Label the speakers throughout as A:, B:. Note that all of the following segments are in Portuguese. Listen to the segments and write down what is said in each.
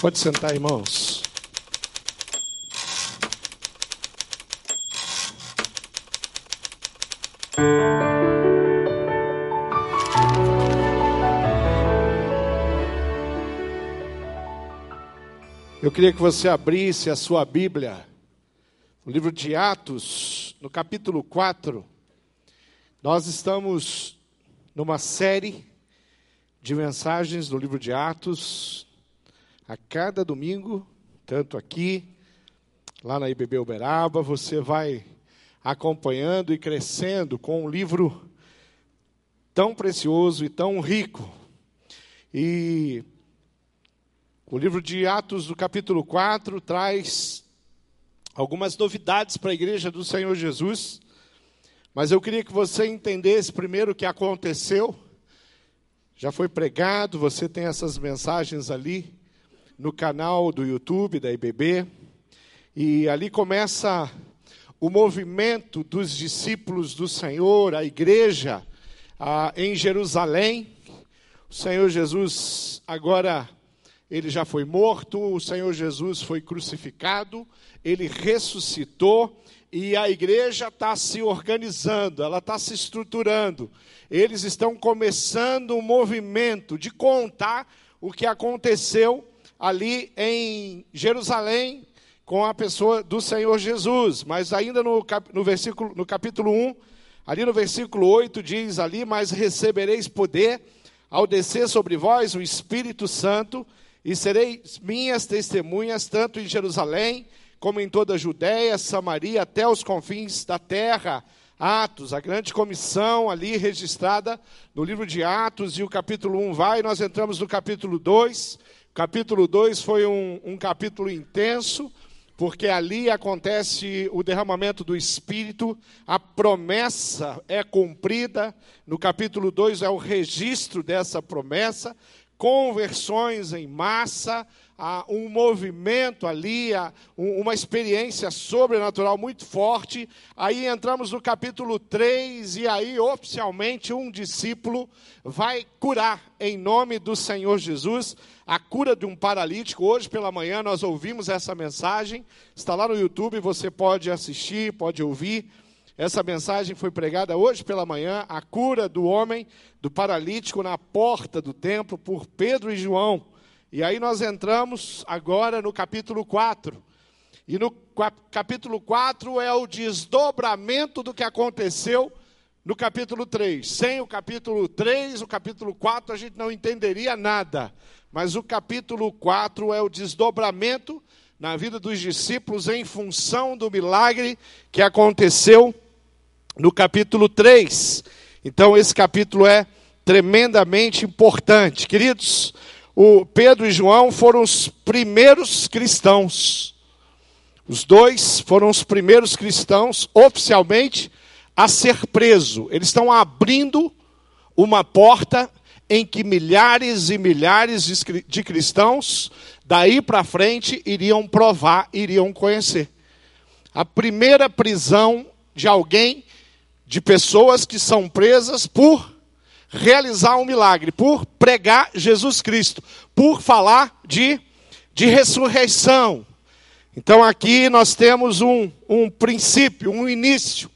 A: Pode sentar, irmãos. Eu queria que você abrisse a sua Bíblia, o livro de Atos, no capítulo 4. Nós estamos numa série de mensagens no livro de Atos, a cada domingo, tanto aqui, lá na IBB Uberaba, você vai acompanhando e crescendo com um livro tão precioso e tão rico. E o livro de Atos, do capítulo 4, traz algumas novidades para a igreja do Senhor Jesus. Mas eu queria que você entendesse primeiro o que aconteceu. Já foi pregado, você tem essas mensagens ali no canal do YouTube da IBB. E ali começa o movimento dos discípulos do Senhor, a igreja em Jerusalém. O Senhor Jesus agora ele já foi morto, o Senhor Jesus foi crucificado, ele ressuscitou e a igreja está se organizando, ela está se estruturando. Eles estão começando um movimento de contar o que aconteceu ali em Jerusalém com a pessoa do Senhor Jesus. Mas ainda no, cap, no, versículo, no capítulo 1, ali no versículo 8, diz ali: Mas recebereis poder ao descer sobre vós o Espírito Santo e sereis minhas testemunhas, tanto em Jerusalém, como em toda a Judéia, Samaria, até os confins da terra. Atos, a grande comissão ali registrada no livro de Atos, e o capítulo 1 vai, nós entramos no capítulo 2. Capítulo 2 foi um, um capítulo intenso, porque ali acontece o derramamento do Espírito, a promessa é cumprida. No capítulo 2 é o registro dessa promessa conversões em massa, um movimento ali, uma experiência sobrenatural muito forte. Aí entramos no capítulo 3, e aí oficialmente um discípulo vai curar em nome do Senhor Jesus a cura de um paralítico. Hoje pela manhã nós ouvimos essa mensagem, está lá no YouTube, você pode assistir, pode ouvir. Essa mensagem foi pregada hoje pela manhã, a cura do homem, do paralítico na porta do templo, por Pedro e João. E aí nós entramos agora no capítulo 4. E no capítulo 4 é o desdobramento do que aconteceu no capítulo 3. Sem o capítulo 3, o capítulo 4 a gente não entenderia nada. Mas o capítulo 4 é o desdobramento na vida dos discípulos em função do milagre que aconteceu no capítulo 3. Então, esse capítulo é tremendamente importante. Queridos, o Pedro e João foram os primeiros cristãos. Os dois foram os primeiros cristãos oficialmente a ser preso. Eles estão abrindo uma porta em que milhares e milhares de cristãos daí para frente iriam provar, iriam conhecer. A primeira prisão de alguém de pessoas que são presas por realizar um milagre, por pregar Jesus Cristo, por falar de, de ressurreição. Então aqui nós temos um, um princípio, um início.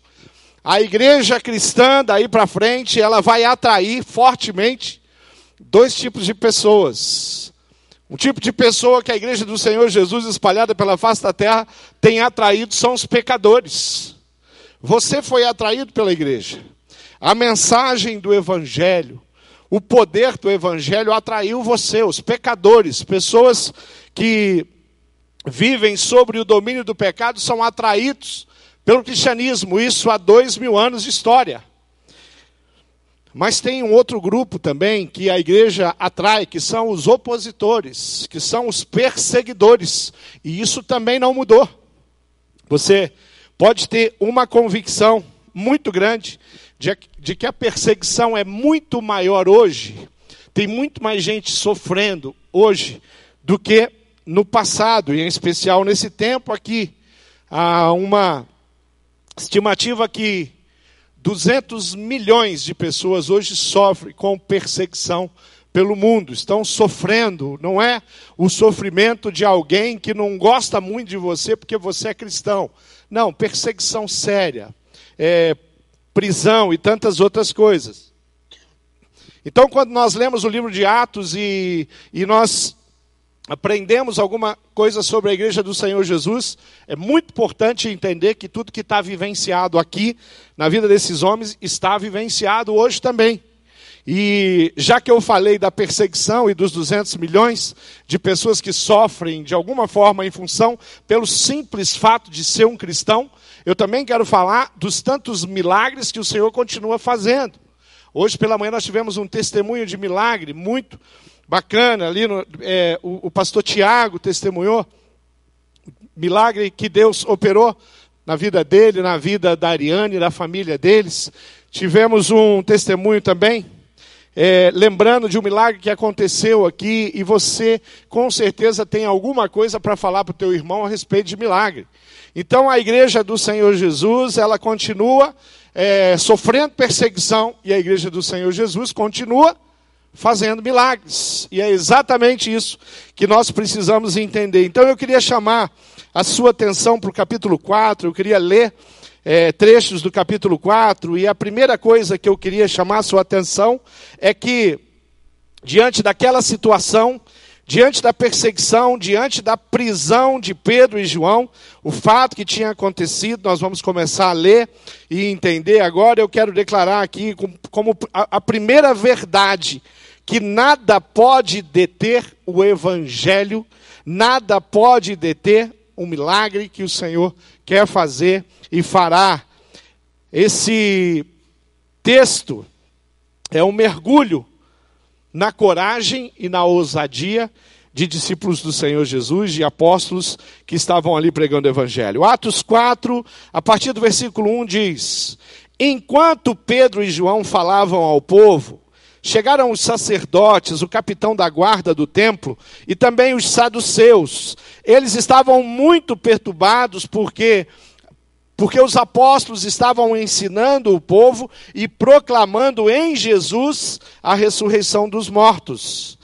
A: A igreja cristã, daí para frente, ela vai atrair fortemente dois tipos de pessoas. Um tipo de pessoa que a igreja do Senhor Jesus, espalhada pela face da terra, tem atraído são os pecadores. Você foi atraído pela igreja. A mensagem do Evangelho, o poder do Evangelho atraiu você, os pecadores, pessoas que vivem sobre o domínio do pecado, são atraídos pelo cristianismo, isso há dois mil anos de história. Mas tem um outro grupo também que a igreja atrai, que são os opositores, que são os perseguidores. E isso também não mudou. Você pode ter uma convicção muito grande de, que a perseguição é muito maior hoje, tem muito mais gente sofrendo hoje do que no passado, e em especial nesse tempo aqui. Há uma estimativa que 200 milhões de pessoas hoje sofrem com perseguição pelo mundo, estão sofrendo. Não é o sofrimento de alguém que não gosta muito de você porque você é cristão. Não, perseguição séria, é, prisão e tantas outras coisas. Então, quando nós lemos o livro de Atos e, e nós aprendemos alguma coisa sobre a igreja do Senhor Jesus, é muito importante entender que tudo que está vivenciado aqui na vida desses homens está vivenciado hoje também. E já que eu falei da perseguição e dos 200 milhões de pessoas que sofrem de alguma forma em função pelo simples fato de ser um cristão, eu também quero falar dos tantos milagres que o Senhor continua fazendo. Hoje pela manhã nós tivemos um testemunho de milagre muito bacana ali, no, é, o, o pastor Tiago testemunhou milagre que Deus operou na vida dele, na vida da Ariane, da família deles. Tivemos um testemunho também é, lembrando de um milagre que aconteceu aqui e você com certeza tem alguma coisa para falar para o teu irmão a respeito de milagre. Então a igreja do Senhor Jesus, ela continua é, sofrendo perseguição e a igreja do Senhor Jesus continua fazendo milagres. E é exatamente isso que nós precisamos entender. Então eu queria chamar a sua atenção para o capítulo 4, eu queria ler é, trechos do capítulo 4, e a primeira coisa que eu queria chamar a sua atenção é que, diante daquela situação, diante da perseguição, diante da prisão de Pedro e João, o fato que tinha acontecido, nós vamos começar a ler e entender agora. Eu quero declarar aqui como a primeira verdade que nada pode deter o evangelho, nada pode deter o milagre que o Senhor quer fazer e fará. Esse texto é um mergulho na coragem e na ousadia de discípulos do Senhor Jesus, de apóstolos que estavam ali pregando o Evangelho. Atos 4, a partir do versículo 1 diz: Enquanto Pedro e João falavam ao povo, chegaram os sacerdotes, o capitão da guarda do templo e também os saduceus. Eles estavam muito perturbados porque porque os apóstolos estavam ensinando o povo e proclamando em Jesus a ressurreição dos mortos.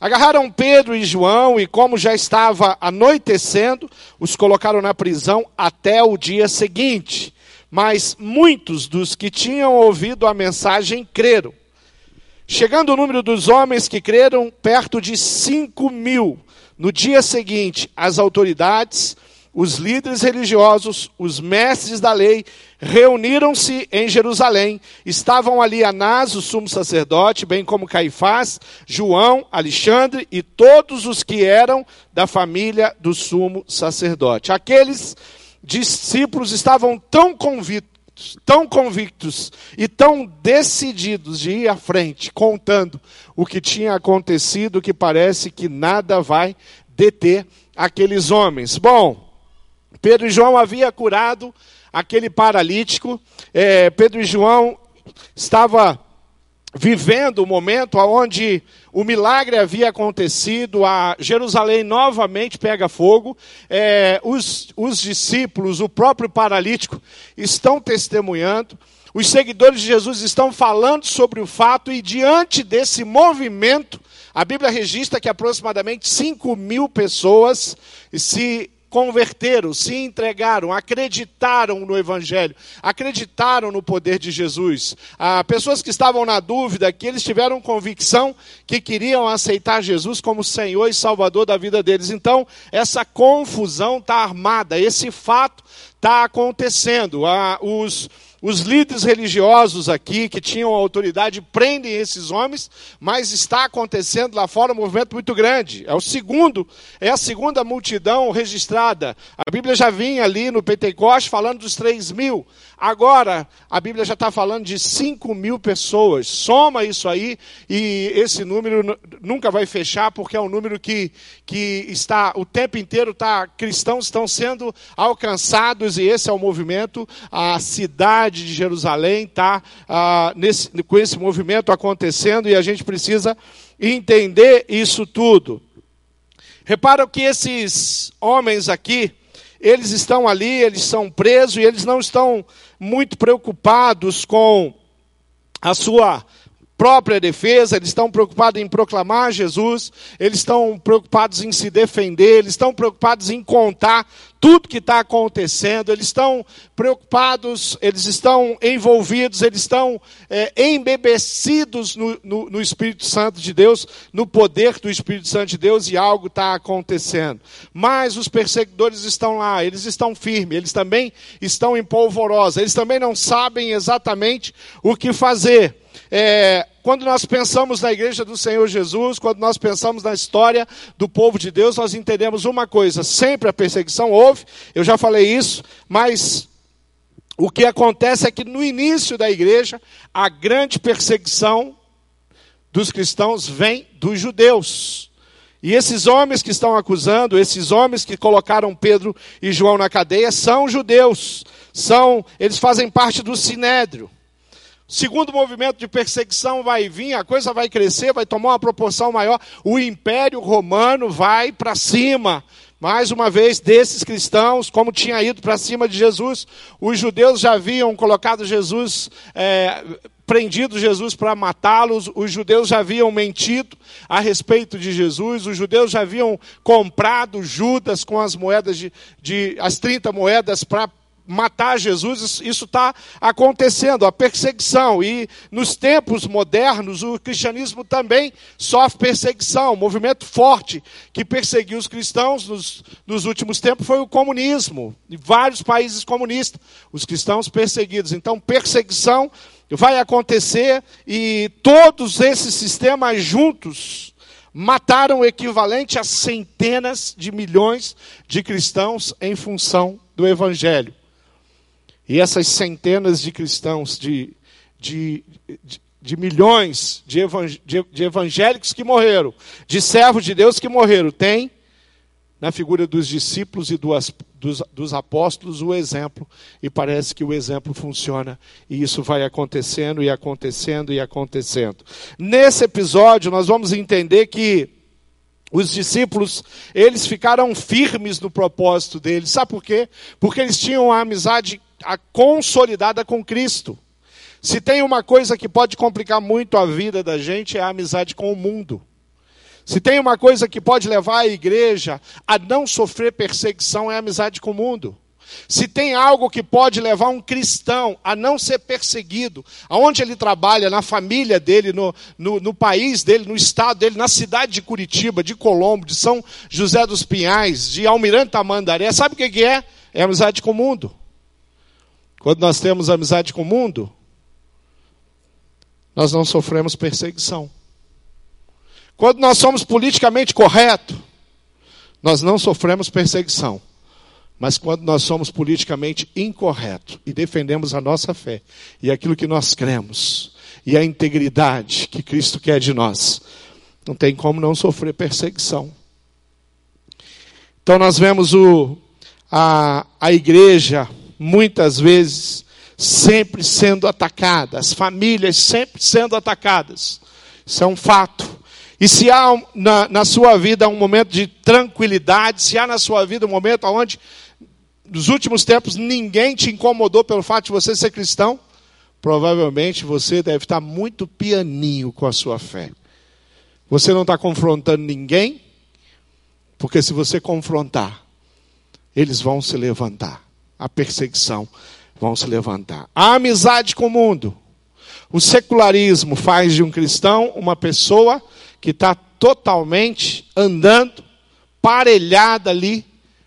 A: Agarraram Pedro e João e, como já estava anoitecendo, os colocaram na prisão até o dia seguinte. Mas muitos dos que tinham ouvido a mensagem creram. Chegando o número dos homens que creram, perto de cinco mil. No dia seguinte, as autoridades os líderes religiosos, os mestres da lei, reuniram-se em Jerusalém. Estavam ali Anás, o sumo sacerdote, bem como Caifás, João, Alexandre e todos os que eram da família do sumo sacerdote. Aqueles discípulos estavam tão convictos tão convictos e tão decididos de ir à frente, contando o que tinha acontecido, que parece que nada vai deter aqueles homens. Bom, Pedro e João havia curado aquele paralítico. É, Pedro e João estava vivendo o momento onde o milagre havia acontecido, a Jerusalém novamente pega fogo, é, os, os discípulos, o próprio paralítico, estão testemunhando, os seguidores de Jesus estão falando sobre o fato, e diante desse movimento, a Bíblia registra que aproximadamente 5 mil pessoas se converteram, se entregaram, acreditaram no Evangelho, acreditaram no poder de Jesus. Ah, pessoas que estavam na dúvida, que eles tiveram convicção que queriam aceitar Jesus como Senhor e Salvador da vida deles. Então, essa confusão está armada, esse fato está acontecendo. Ah, os os líderes religiosos aqui, que tinham autoridade, prendem esses homens, mas está acontecendo lá fora um movimento muito grande. É o segundo, é a segunda multidão registrada. A Bíblia já vinha ali no Pentecoste falando dos 3 mil. Agora, a Bíblia já está falando de 5 mil pessoas. Soma isso aí e esse número nunca vai fechar, porque é um número que, que está o tempo inteiro, tá, cristãos estão sendo alcançados e esse é o movimento. A cidade de Jerusalém está ah, com esse movimento acontecendo e a gente precisa entender isso tudo. Repara que esses homens aqui, eles estão ali, eles são presos e eles não estão muito preocupados com a sua própria defesa, eles estão preocupados em proclamar Jesus, eles estão preocupados em se defender, eles estão preocupados em contar tudo que está acontecendo, eles estão preocupados, eles estão envolvidos, eles estão é, embebecidos no, no, no, Espírito Santo de Deus, no poder do Espírito Santo de Deus, e algo está acontecendo. Mas os perseguidores estão lá, eles estão firmes, eles também estão em polvorosa, eles também não sabem exatamente o que fazer. É, quando nós pensamos na igreja do Senhor Jesus, quando nós pensamos na história do povo de Deus, nós entendemos uma coisa: sempre a perseguição houve, eu já falei isso, mas o que acontece é que no início da igreja, a grande perseguição dos cristãos vem dos judeus. E esses homens que estão acusando, esses homens que colocaram Pedro e João na cadeia, são judeus. São, eles fazem parte do sinédrio. Segundo movimento de perseguição vai vir, a coisa vai crescer, vai tomar uma proporção maior. O Império Romano vai para cima. Mais uma vez, desses cristãos, como tinha ido para cima de Jesus, os judeus já haviam colocado Jesus, é, prendido Jesus para matá-los, os judeus já haviam mentido a respeito de Jesus, os judeus já haviam comprado Judas com as moedas de, de as 30 moedas para matar Jesus, isso está acontecendo, a perseguição. E nos tempos modernos, o cristianismo também sofre perseguição. Um movimento forte que perseguiu os cristãos nos, nos últimos tempos foi o comunismo. Em vários países comunistas, os cristãos perseguidos. Então, perseguição vai acontecer e todos esses sistemas juntos mataram o equivalente a centenas de milhões de cristãos em função do evangelho. E essas centenas de cristãos, de, de, de, de milhões de, de, evangélicos que morreram, de servos de Deus que morreram, tem na figura dos discípulos e dos, dos, dos, apóstolos o exemplo, e parece que o exemplo funciona, e isso vai acontecendo e acontecendo e acontecendo. Nesse episódio, nós vamos entender que os discípulos, eles ficaram firmes no propósito deles. Sabe por quê? Porque eles tinham a amizade a consolidada com Cristo. Se tem uma coisa que pode complicar muito a vida da gente é a amizade com o mundo. Se tem uma coisa que pode levar a igreja a não sofrer perseguição é a amizade com o mundo. Se tem algo que pode levar um cristão a não ser perseguido, aonde ele trabalha, na família dele, no, no, no, país dele, no estado dele, na cidade de Curitiba, de Colombo, de São José dos Pinhais, de Almirante Tamandaré, sabe o que é? É amizade com o mundo. Quando nós temos amizade com o mundo, nós não sofremos perseguição. Quando nós somos politicamente corretos, nós não sofremos perseguição. Mas quando nós somos politicamente incorretos e defendemos a nossa fé e aquilo que nós cremos e a integridade que Cristo quer de nós, não tem como não sofrer perseguição. Então nós vemos o, a, a igreja muitas vezes sempre sendo atacada, as famílias sempre sendo atacadas. Isso é um fato. E se há na, na sua vida um momento de tranquilidade, se há na sua vida um momento onde, nos últimos tempos, ninguém te incomodou pelo fato de você ser cristão, provavelmente você deve estar muito pianinho com a sua fé. Você não está confrontando ninguém, porque se você confrontar, eles vão se levantar a perseguição vão se levantar. A amizade com o mundo. O secularismo faz de um cristão uma pessoa que está totalmente andando parelhada ali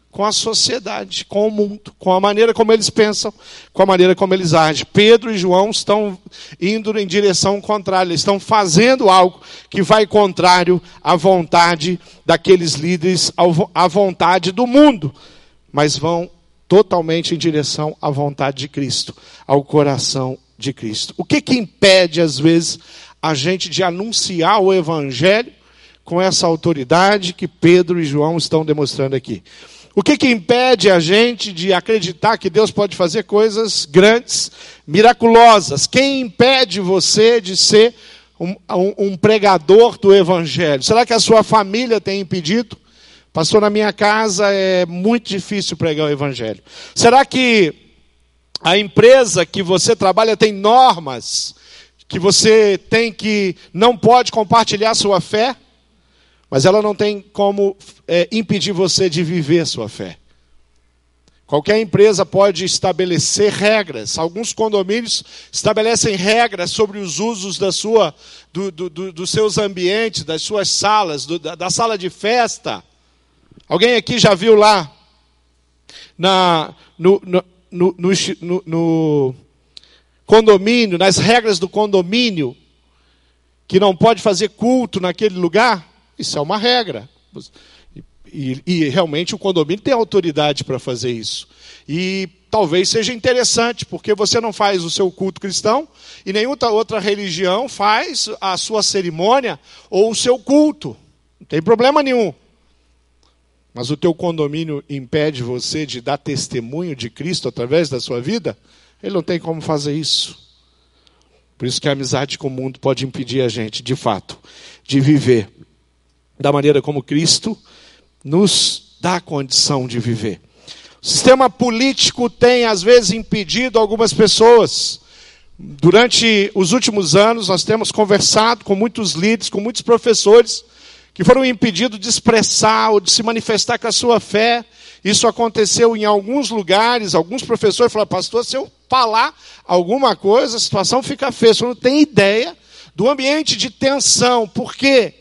A: com a sociedade, com o mundo, com a maneira como eles pensam, com a maneira como eles agem. Pedro e João estão indo em direção contrária, eles estão fazendo algo que vai contrário à vontade daqueles líderes, à vontade do mundo, mas vão totalmente em direção à vontade de Cristo, ao coração de Cristo. O que que impede às vezes a gente de anunciar o evangelho com essa autoridade que Pedro e João estão demonstrando aqui? O que que impede a gente de acreditar que Deus pode fazer coisas grandes, miraculosas? Quem impede você de ser um, um, um pregador do evangelho? Será que a sua família tem impedido? Pastor, na minha casa é muito difícil pregar o evangelho. Será que a empresa que você trabalha tem normas que você tem que não pode compartilhar sua fé, mas ela não tem como é, impedir você de viver sua fé. Qualquer empresa pode estabelecer regras. Alguns condomínios estabelecem regras sobre os usos da sua, do, do, do, dos seus ambientes, das suas salas, da, da, sala de festa. Alguém aqui já viu lá na, no, no, no, no condomínio, nas regras do condomínio, que não pode fazer culto naquele lugar? Isso é uma regra. E, e, realmente o condomínio tem autoridade para fazer isso. E talvez seja interessante, porque você não faz o seu culto cristão e nenhuma outra religião faz a sua cerimônia ou o seu culto. Não tem problema nenhum. Mas o teu condomínio impede você de dar testemunho de Cristo através da sua vida? Ele não tem como fazer isso. Por isso que a amizade com o mundo pode impedir a gente, de fato, de viver da maneira como Cristo nos dá condição de viver. O sistema político tem, às vezes, impedido algumas pessoas. Durante os últimos anos, nós temos conversado com muitos líderes, com muitos professores, que foram impedidos de expressar ou de se manifestar com a sua fé. Isso aconteceu em alguns lugares, alguns professores falaram, pastor, se eu falar alguma coisa, a situação fica feia. Você não tem ideia do ambiente de tensão. Por quê?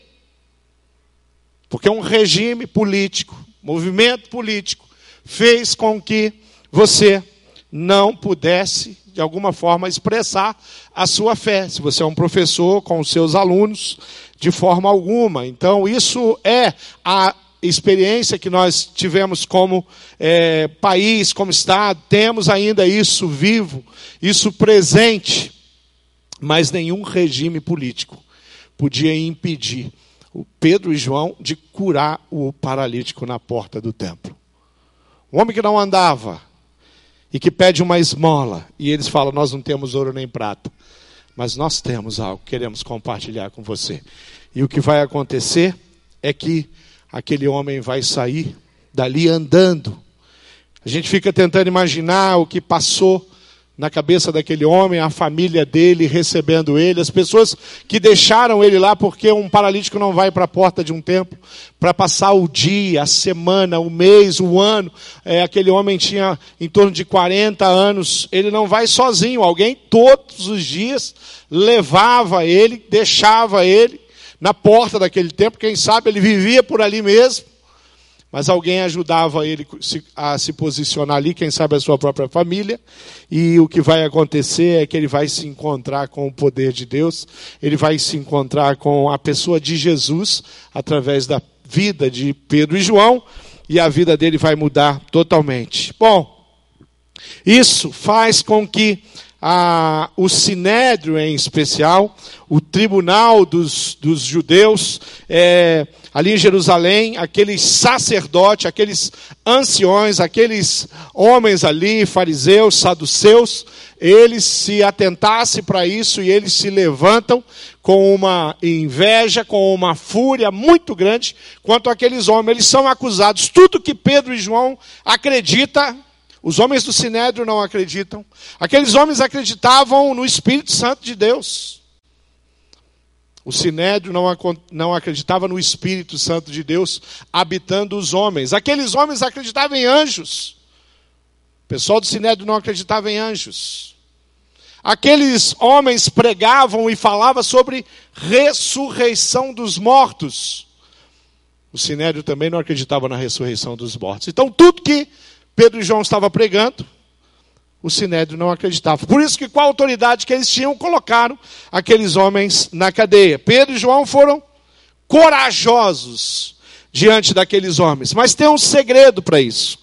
A: Porque um regime político, movimento político, fez com que você não pudesse, de alguma forma, expressar a sua fé. Se você é um professor com os seus alunos, de forma alguma. Então, isso é a experiência que nós tivemos como é, país, como Estado, temos ainda isso vivo, isso presente, mas nenhum regime político podia impedir o Pedro e João de curar o paralítico na porta do templo. Um homem que não andava e que pede uma esmola, e eles falam: Nós não temos ouro nem prata, mas nós temos algo, queremos compartilhar com você. E o que vai acontecer é que aquele homem vai sair dali andando. A gente fica tentando imaginar o que passou na cabeça daquele homem, a família dele recebendo ele, as pessoas que deixaram ele lá porque um paralítico não vai para a porta de um templo para passar o dia, a semana, o mês, o ano. É, aquele homem tinha em torno de 40 anos, ele não vai sozinho, alguém todos os dias levava ele, deixava ele na porta daquele templo, quem sabe ele vivia por ali mesmo mas alguém ajudava ele a se posicionar ali, quem sabe a sua própria família, e o que vai acontecer é que ele vai se encontrar com o poder de Deus, ele vai se encontrar com a pessoa de Jesus através da vida de Pedro e João, e a vida dele vai mudar totalmente. Bom, isso faz com que a, o Sinédrio, em especial, o tribunal dos, dos judeus, é, ali em Jerusalém, aqueles sacerdotes, aqueles anciões, aqueles homens ali, fariseus, saduceus, eles se atentassem para isso e eles se levantam com uma inveja, com uma fúria muito grande quanto àqueles homens. Eles são acusados. Tudo que Pedro e João acreditam os homens do Sinédrio não acreditam. Aqueles homens acreditavam no Espírito Santo de Deus. O Sinédrio não, não acreditava no Espírito Santo de Deus habitando os homens. Aqueles homens acreditavam em anjos. O pessoal do Sinédrio não acreditava em anjos. Aqueles homens pregavam e falavam sobre ressurreição dos mortos. O Sinédrio também não acreditava na ressurreição dos mortos. Então, tudo que Pedro e João estavam pregando, o Sinédrio não acreditava. Por isso que com a autoridade que eles tinham, colocaram aqueles homens na cadeia. Pedro e João foram corajosos diante daqueles homens. Mas tem um segredo para isso.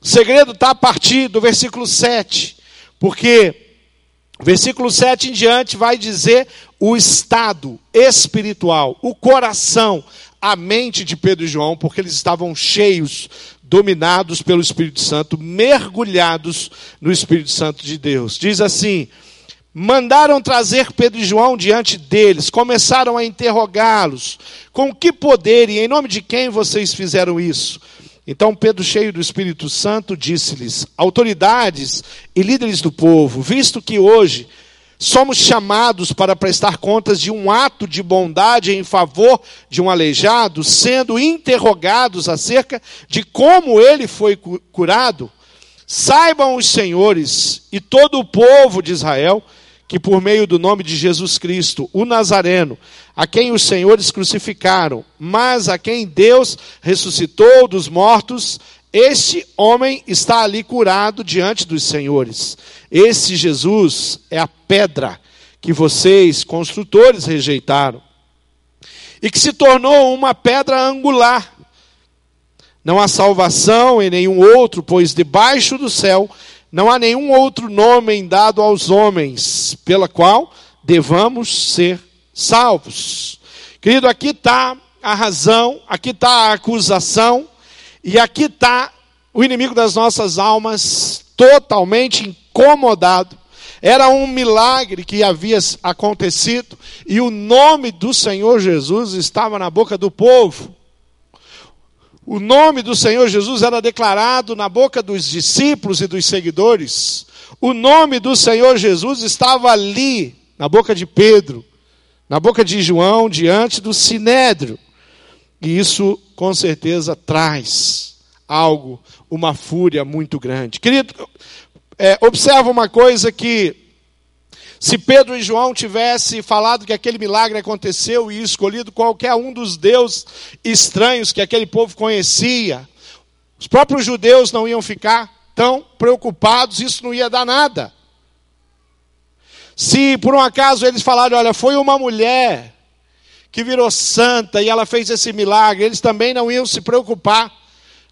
A: O segredo está a partir do versículo 7. Porque o versículo 7 em diante vai dizer o estado espiritual, o coração, a mente de Pedro e João, porque eles estavam cheios dominados pelo Espírito Santo, mergulhados no Espírito Santo de Deus. Diz assim: mandaram trazer Pedro e João diante deles, começaram a interrogá-los: com que poder e em nome de quem vocês fizeram isso? Então Pedro, cheio do Espírito Santo, disse-lhes: autoridades e líderes do povo, visto que hoje somos chamados para prestar contas de um ato de bondade em favor de um aleijado, sendo interrogados acerca de como ele foi curado, saibam os senhores e todo o povo de Israel que por meio do nome de Jesus Cristo, o Nazareno, a quem os senhores crucificaram, mas a quem Deus ressuscitou dos mortos, este homem está ali curado diante dos senhores. Esse Jesus é a pedra que vocês, construtores, rejeitaram e que se tornou uma pedra angular. Não há salvação em nenhum outro, pois debaixo do céu não há nenhum outro nome dado aos homens pela qual devamos ser salvos. Querido, aqui está a razão, aqui está a acusação, e aqui está o inimigo das nossas almas totalmente incomodado. Era um milagre que havia acontecido, e o nome do Senhor Jesus estava na boca do povo. O nome do Senhor Jesus era declarado na boca dos discípulos e dos seguidores. O nome do Senhor Jesus estava ali, na boca de Pedro, na boca de João, diante do sinédrio. E isso, com certeza, traz algo, uma fúria muito grande. Querido, é, observa uma coisa que se Pedro e João tivessem falado que aquele milagre aconteceu e escolhido qualquer um dos deuses estranhos que aquele povo conhecia, os próprios judeus não iam ficar tão preocupados, isso não ia dar nada. Se por um acaso eles falaram, olha, foi uma mulher que virou santa e ela fez esse milagre, eles também não iam se preocupar.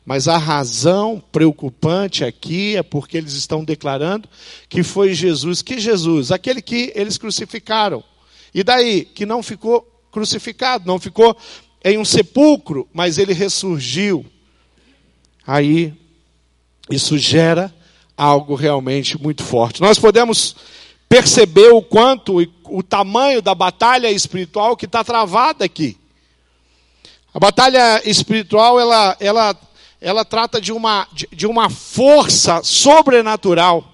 A: Mas a razão preocupante aqui é porque eles estão declarando que foi Jesus. Que Jesus? Aquele que eles crucificaram. E daí? Que não ficou crucificado, não ficou em um sepulcro, mas ele ressurgiu. Aí, isso gera algo realmente muito forte. Nós podemos perceber o quanto, o tamanho da batalha espiritual que está travada aqui. A batalha espiritual, ela, ela ela trata de uma, de, de uma força sobrenatural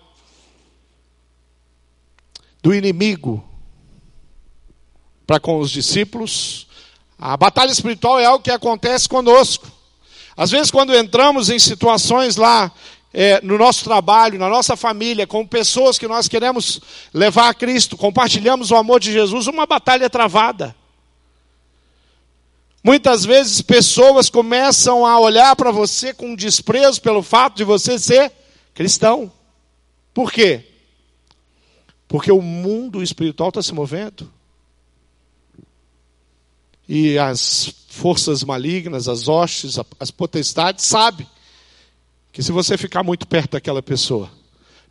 A: do inimigo para com os discípulos. A batalha espiritual é algo que acontece conosco. Às vezes, quando entramos em situações lá é, no nosso trabalho, na nossa família, com pessoas que nós queremos levar a Cristo, compartilhamos o amor de Jesus, uma batalha travada. Muitas vezes pessoas começam a olhar para você com desprezo pelo fato de você ser cristão. Por quê? Porque o mundo espiritual está se movendo. E as forças malignas, as hostes, as potestades, sabem que se você ficar muito perto daquela pessoa,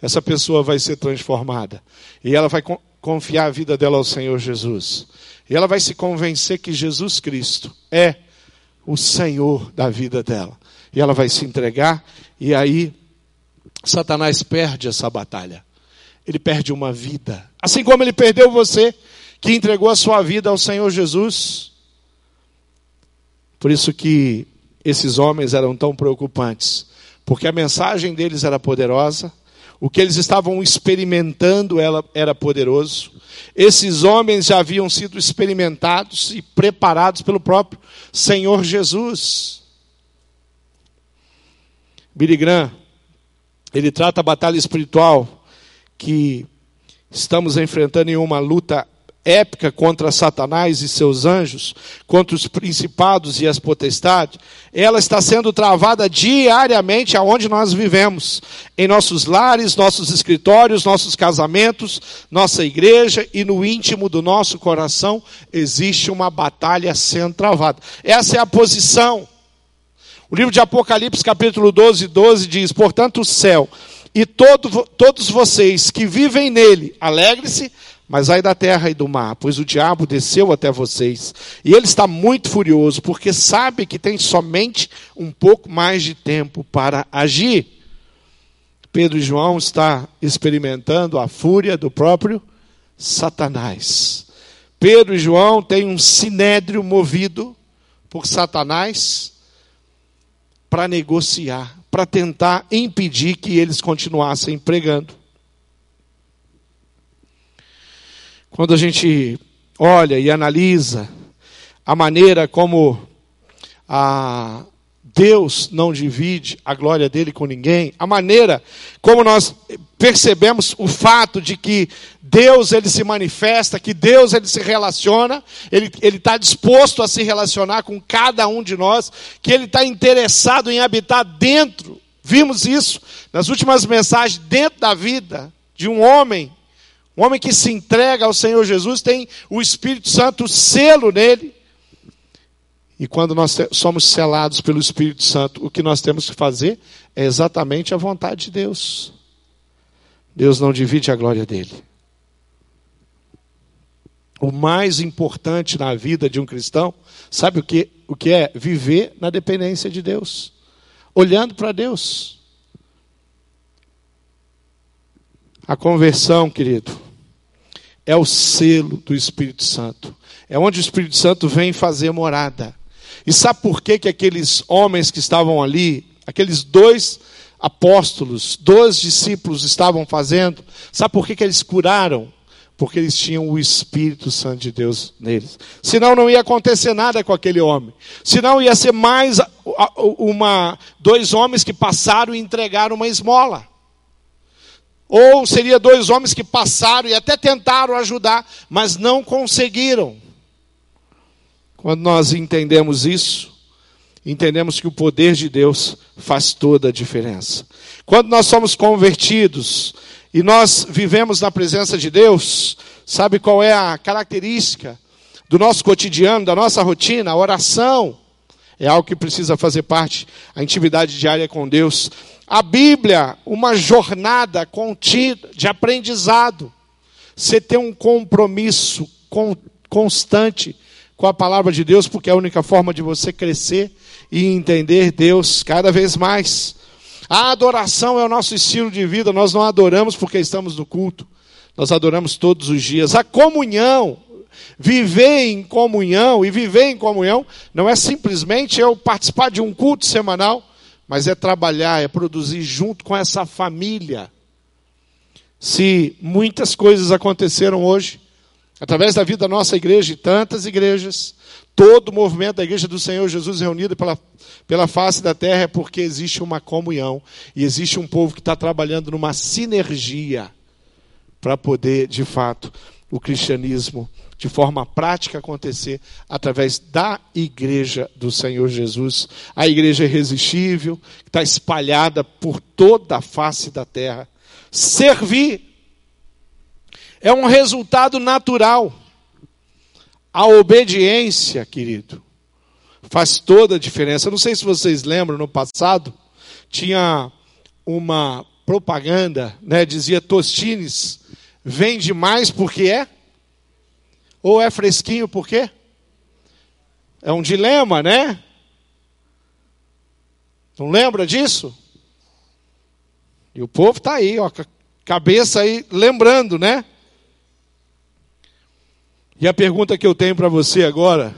A: essa pessoa vai ser transformada. E ela vai confiar a vida dela ao Senhor Jesus. E ela vai se convencer que Jesus Cristo é o Senhor da vida dela. E ela vai se entregar, e aí Satanás perde essa batalha. Ele perde uma vida. Assim como ele perdeu você, que entregou a sua vida ao Senhor Jesus. Por isso que esses homens eram tão preocupantes, porque a mensagem deles era poderosa, o que eles estavam experimentando era poderoso. Esses homens já haviam sido experimentados e preparados pelo próprio Senhor Jesus. Billy Graham, ele trata a batalha espiritual que estamos enfrentando em uma luta épica contra Satanás e seus anjos, contra os principados e as potestades, ela está sendo travada diariamente aonde nós vivemos, em nossos lares, nossos escritórios, nossos casamentos, nossa igreja e no íntimo do nosso coração existe uma batalha sendo travada. Essa é a posição. O livro de Apocalipse, capítulo 12, 12 diz: Portanto, o céu e todo, todos vocês que vivem nele, alegre-se, mas ai da terra e do mar, pois o diabo desceu até vocês. E ele está muito furioso, porque sabe que tem somente um pouco mais de tempo para agir. Pedro e João está experimentando a fúria do próprio Satanás. Pedro e João têm um sinédrio movido por Satanás para negociar, para tentar impedir que eles continuassem pregando. Quando a gente olha e analisa a maneira como a Deus não divide a glória dele com ninguém, a maneira como nós percebemos o fato de que Deus ele se manifesta, que Deus ele se relaciona, ele está disposto a se relacionar com cada um de nós, que ele está interessado em habitar dentro. Vimos isso nas últimas mensagens, dentro da vida de um homem, um homem que se entrega ao Senhor Jesus, tem o Espírito Santo, selo nele. E quando nós somos selados pelo Espírito Santo, o que nós temos que fazer é exatamente a vontade de Deus. Deus não divide a glória dele. O mais importante na vida de um cristão, sabe o que, o que é? Viver na dependência de Deus, olhando para Deus. A conversão, querido, é o selo do Espírito Santo. É onde o Espírito Santo vem fazer morada. E sabe por que, que aqueles homens que estavam ali, aqueles dois apóstolos, dois discípulos estavam fazendo? Sabe por que, que eles curaram? Porque eles tinham o Espírito Santo de Deus neles. Senão não ia acontecer nada com aquele homem. Senão ia ser mais uma, dois homens que passaram e entregaram uma esmola. Ou seria dois homens que passaram e até tentaram ajudar, mas não conseguiram. Quando nós entendemos isso, entendemos que o poder de Deus faz toda a diferença. Quando nós somos convertidos e nós vivemos na presença de Deus, sabe qual é a característica do nosso cotidiano, da nossa rotina? A oração é algo que precisa fazer parte, a intimidade diária com Deus. A Bíblia, uma jornada contida de aprendizado. Você tem um compromisso constante com a palavra de Deus, porque é a única forma de você crescer e entender Deus cada vez mais. A adoração é o nosso estilo de vida, nós não adoramos porque estamos no culto, nós adoramos todos os dias. A comunhão, viver em comunhão, e viver em comunhão não é simplesmente eu participar de um culto semanal, mas é trabalhar, é produzir junto com essa família. Se muitas coisas aconteceram hoje, através da vida da nossa igreja e tantas igrejas, todo o movimento da igreja do Senhor Jesus reunido pela, pela face da terra é porque existe uma comunhão e existe um povo que está trabalhando numa sinergia para poder, de fato, o cristianismo de forma prática acontecer através da igreja do Senhor Jesus. A igreja irresistível, que está espalhada por toda a face da terra. Servir é um resultado natural. A obediência, querido, faz toda a diferença. Não sei se vocês lembram, no passado, tinha uma propaganda, né, dizia Tostines, vende mais porque é? Ou é fresquinho por quê? É um dilema, né? Não lembra disso? E o povo está aí, ó, cabeça aí, lembrando, né? E a pergunta que eu tenho para você agora,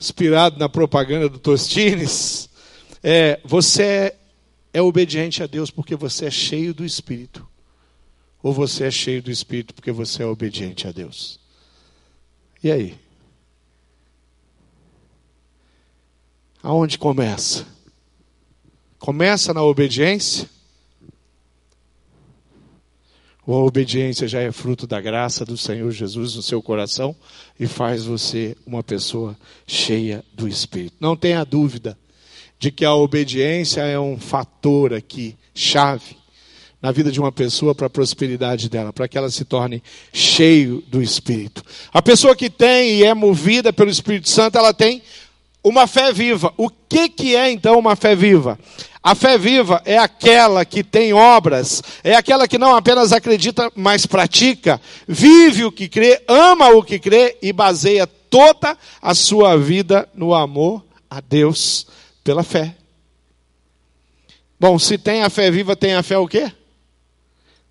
A: inspirado na propaganda do Tostines, é: você é obediente a Deus porque você é cheio do Espírito? Ou você é cheio do Espírito porque você é obediente a Deus? E aí? Aonde começa? Começa na obediência? Ou a obediência já é fruto da graça do Senhor Jesus no seu coração e faz você uma pessoa cheia do Espírito. Não tenha dúvida de que a obediência é um fator aqui, chave, na vida de uma pessoa para a prosperidade dela, para que ela se torne cheio do Espírito. A pessoa que tem e é movida pelo Espírito Santo, ela tem uma fé viva. O que, que é então uma fé viva? A fé viva é aquela que tem obras, é aquela que não apenas acredita, mas pratica, vive o que crê, ama o que crê e baseia toda a sua vida no amor a Deus pela fé. Bom, se tem a fé viva, tem a fé o quê?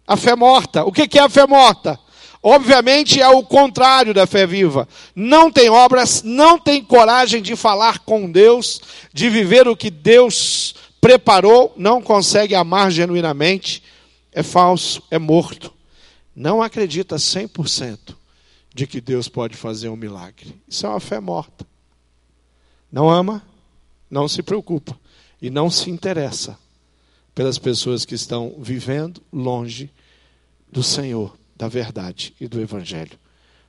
A: A fé morta. O que é a fé morta? Obviamente é o contrário da fé viva. Não tem obras, não tem coragem de falar com Deus, de viver o que Deus preparou, não consegue amar genuinamente, é falso, é morto. Não acredita 100% de que Deus pode fazer um milagre. Isso é uma fé morta. Não ama, não se preocupa e não se interessa pelas pessoas que estão vivendo longe do Senhor, da verdade e do Evangelho.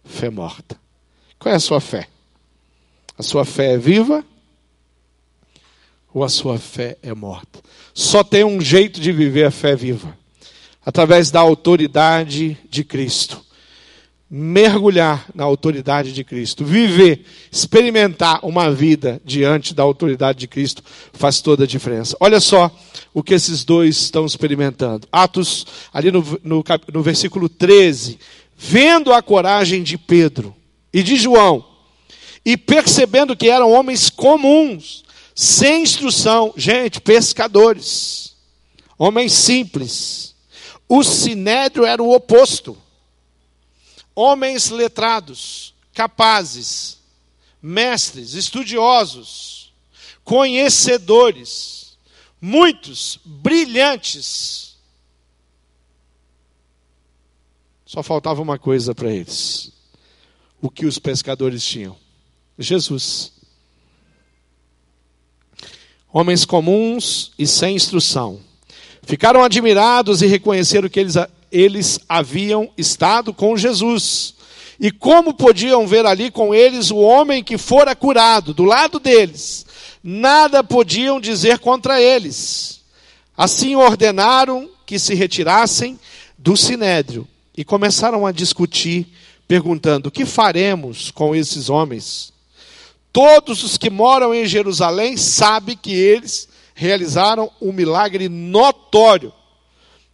A: Fé morta. Qual é a sua fé? A sua fé é viva ou a sua fé é morta? Só tem um jeito de viver a fé viva através da autoridade de Cristo mergulhar na autoridade de Cristo, viver, experimentar uma vida diante da autoridade de Cristo faz toda a diferença. Olha só o que esses dois estão experimentando. Atos, ali no, no, no versículo 13, vendo a coragem de Pedro e de João, e percebendo que eram homens comuns, sem instrução, gente, pescadores, homens simples. O sinédrio era o oposto homens letrados, capazes, mestres, estudiosos, conhecedores, muitos brilhantes. Só faltava uma coisa para eles: o que os pescadores tinham? Jesus. Homens comuns e sem instrução. Ficaram admirados e reconheceram que eles eles haviam estado com Jesus. E como podiam ver ali com eles o homem que fora curado, do lado deles, nada podiam dizer contra eles. Assim ordenaram que se retirassem do sinédrio e começaram a discutir, perguntando: que faremos com esses homens? Todos os que moram em Jerusalém sabem que eles realizaram um milagre notório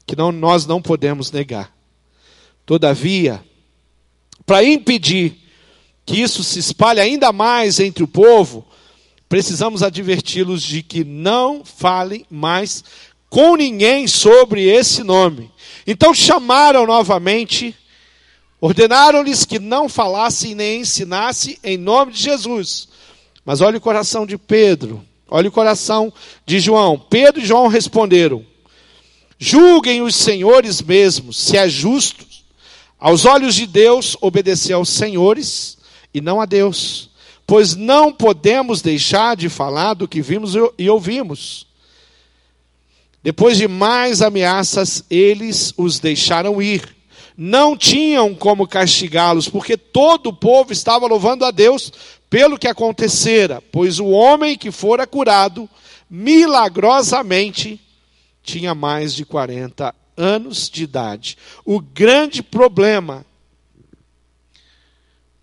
A: que não, nós não podemos negar. Todavia, para impedir que isso se espalhe ainda mais entre o povo, precisamos adverti-los de que não falem mais com ninguém sobre esse nome. Então chamaram novamente, ordenaram-lhes que não falassem nem ensinassem em nome de Jesus. Mas olha o coração de Pedro, olha o coração de João. Pedro e João responderam: Julguem os senhores mesmos, se é justo, aos olhos de Deus, obedecer aos senhores e não a Deus, pois não podemos deixar de falar do que vimos e ouvimos. Depois de mais ameaças, eles os deixaram ir. Não tinham como castigá-los, porque todo o povo estava louvando a Deus pelo que acontecera, pois o homem que fora curado milagrosamente tinha mais de 40 anos de idade. O grande problema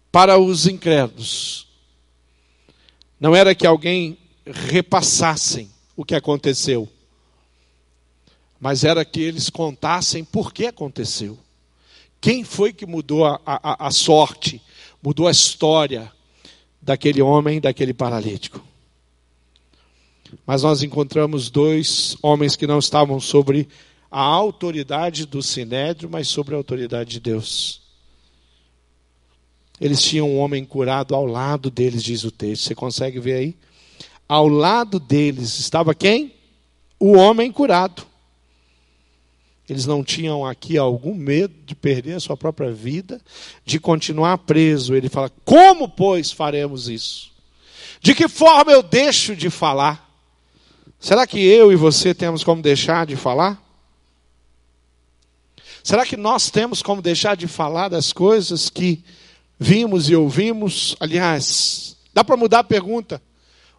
A: para os incrédulos não era que alguém repassassem o que aconteceu, mas era que eles contassem por que aconteceu. Quem foi que mudou a, a, a sorte, mudou a história daquele homem, daquele paralítico? Mas nós encontramos dois homens que não estavam sobre a autoridade do sinédrio, mas sobre a autoridade de Deus. Eles tinham um homem curado ao lado deles, diz o texto. Você consegue ver aí? Ao lado deles estava quem? O homem curado. Eles não tinham aqui algum medo de perder a sua própria vida, de continuar preso. Ele fala: Como, pois, faremos isso? De que forma eu deixo de falar? Será que eu e você temos como deixar de falar? Será que nós temos como deixar de falar das coisas que vimos e ouvimos? Aliás, dá para mudar a pergunta.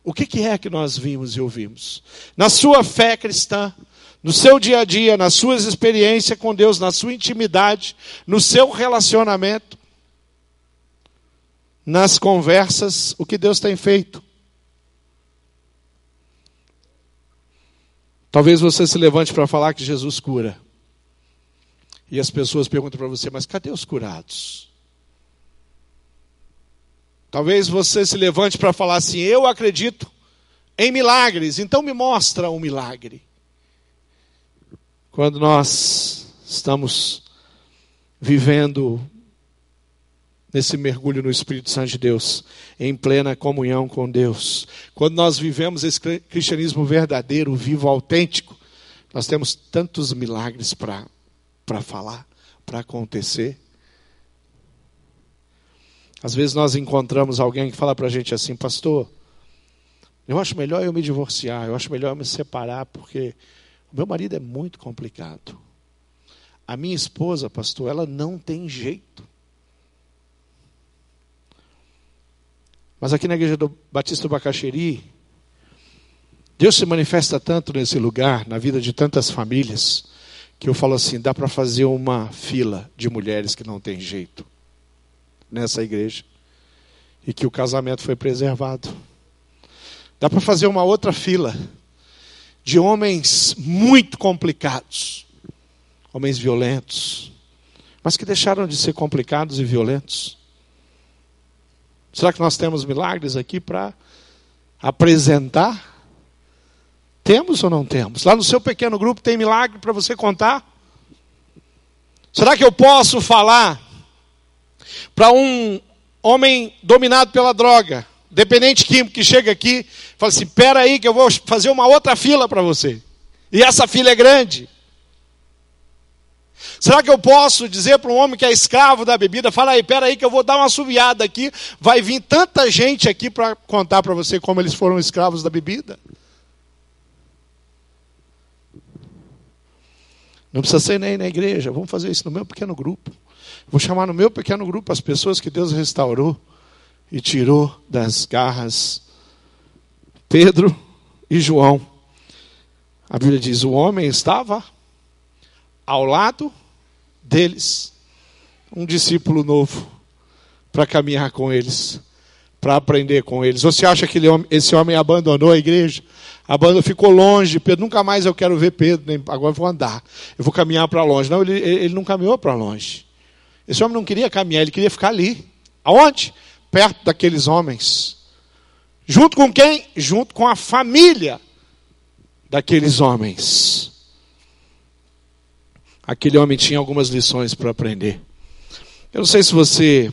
A: O que, é que nós vimos e ouvimos? Na sua fé cristã, no seu dia a dia, nas suas experiências com Deus, na sua intimidade, no seu relacionamento, nas conversas, o que Deus tem feito? Talvez você se levante para falar que Jesus cura. E as pessoas perguntam para você, mas cadê os curados? Talvez você se levante para falar assim: eu acredito em milagres, então me mostra um milagre. Quando nós estamos vivendo nesse mergulho no Espírito Santo de Deus, em plena comunhão com Deus. Quando nós vivemos esse cristianismo verdadeiro, vivo, autêntico, nós temos tantos milagres para falar, para acontecer. Às vezes nós encontramos alguém que fala para a gente assim, pastor, eu acho melhor eu me divorciar, eu acho melhor eu me separar, porque o meu marido é muito complicado. A minha esposa, pastor, ela não tem jeito. Mas aqui na igreja do Batista do Bacaxeri, Deus se manifesta tanto nesse lugar, na vida de tantas famílias, que eu falo assim: dá para fazer uma fila de mulheres que não tem jeito nessa igreja e que o casamento foi preservado. Dá para fazer uma outra fila de homens muito complicados, homens violentos, mas que deixaram de ser complicados e violentos Será que nós temos milagres aqui para apresentar? Temos ou não temos? Lá no seu pequeno grupo tem milagre para você contar? Será que eu posso falar para um homem dominado pela droga, dependente químico que chega aqui, fala assim: "Espera aí que eu vou fazer uma outra fila para você". E essa fila é grande. Será que eu posso dizer para um homem que é escravo da bebida, fala aí, pera aí que eu vou dar uma assoviada aqui, vai vir tanta gente aqui para contar para você como eles foram escravos da bebida? Não precisa ser nem na igreja, vamos fazer isso no meu pequeno grupo. Vou chamar no meu pequeno grupo as pessoas que Deus restaurou e tirou das garras. Pedro e João. A Bíblia diz: o homem estava ao lado deles um discípulo novo para caminhar com eles, para aprender com eles. Você acha que esse homem abandonou a igreja? Abandonou, ficou longe. Pedro, nunca mais eu quero ver Pedro. Nem, agora eu vou andar. Eu vou caminhar para longe. Não, ele, ele não caminhou para longe. Esse homem não queria caminhar, ele queria ficar ali. Aonde? Perto daqueles homens. Junto com quem? Junto com a família daqueles homens aquele homem tinha algumas lições para aprender. Eu não sei se você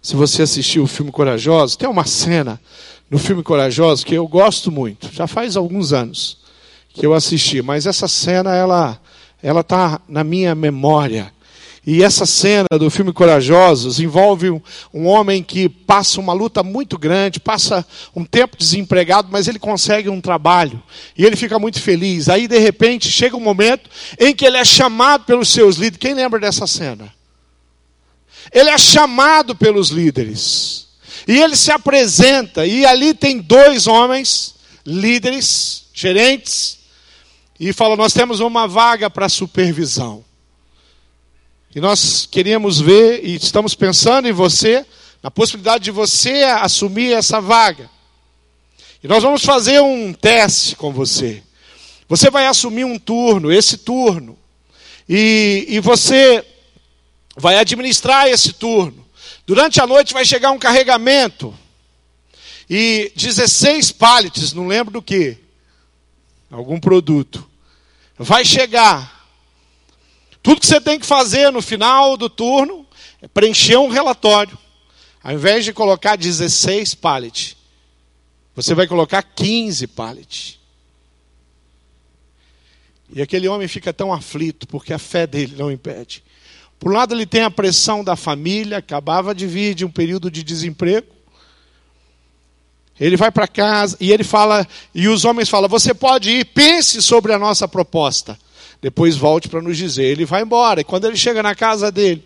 A: se você assistiu o filme Corajosos, tem uma cena no filme Corajosos que eu gosto muito. Já faz alguns anos que eu assisti, mas essa cena ela ela tá na minha memória. E essa cena do filme Corajosos envolve um, um, homem que passa uma luta muito grande, passa um tempo desempregado, mas ele consegue um trabalho. E ele fica muito feliz. Aí, de repente, chega um momento em que ele é chamado pelos seus líderes. Quem lembra dessa cena? Ele é chamado pelos líderes. E ele se apresenta. E ali tem dois homens, líderes, gerentes, e fala: Nós temos uma vaga para supervisão. E nós queríamos ver e estamos pensando em você, na possibilidade de você assumir essa vaga. E nós vamos fazer um teste com você. Você vai assumir um turno, esse turno. E, e você vai administrar esse turno. Durante a noite vai chegar um carregamento. E 16 pallets, não lembro do que. Algum produto. Vai chegar. Tudo que você tem que fazer no final do turno é preencher um relatório. Ao invés de colocar 16 pallet, você vai colocar 15 pallet. E aquele homem fica tão aflito porque a fé dele não impede. Por um lado, ele tem a pressão da família, acabava de vir de um período de desemprego. Ele vai para casa e ele fala, e os homens falam: Você pode ir, pense sobre a nossa proposta depois volte para nos dizer. Ele vai embora, e quando ele chega na casa dele,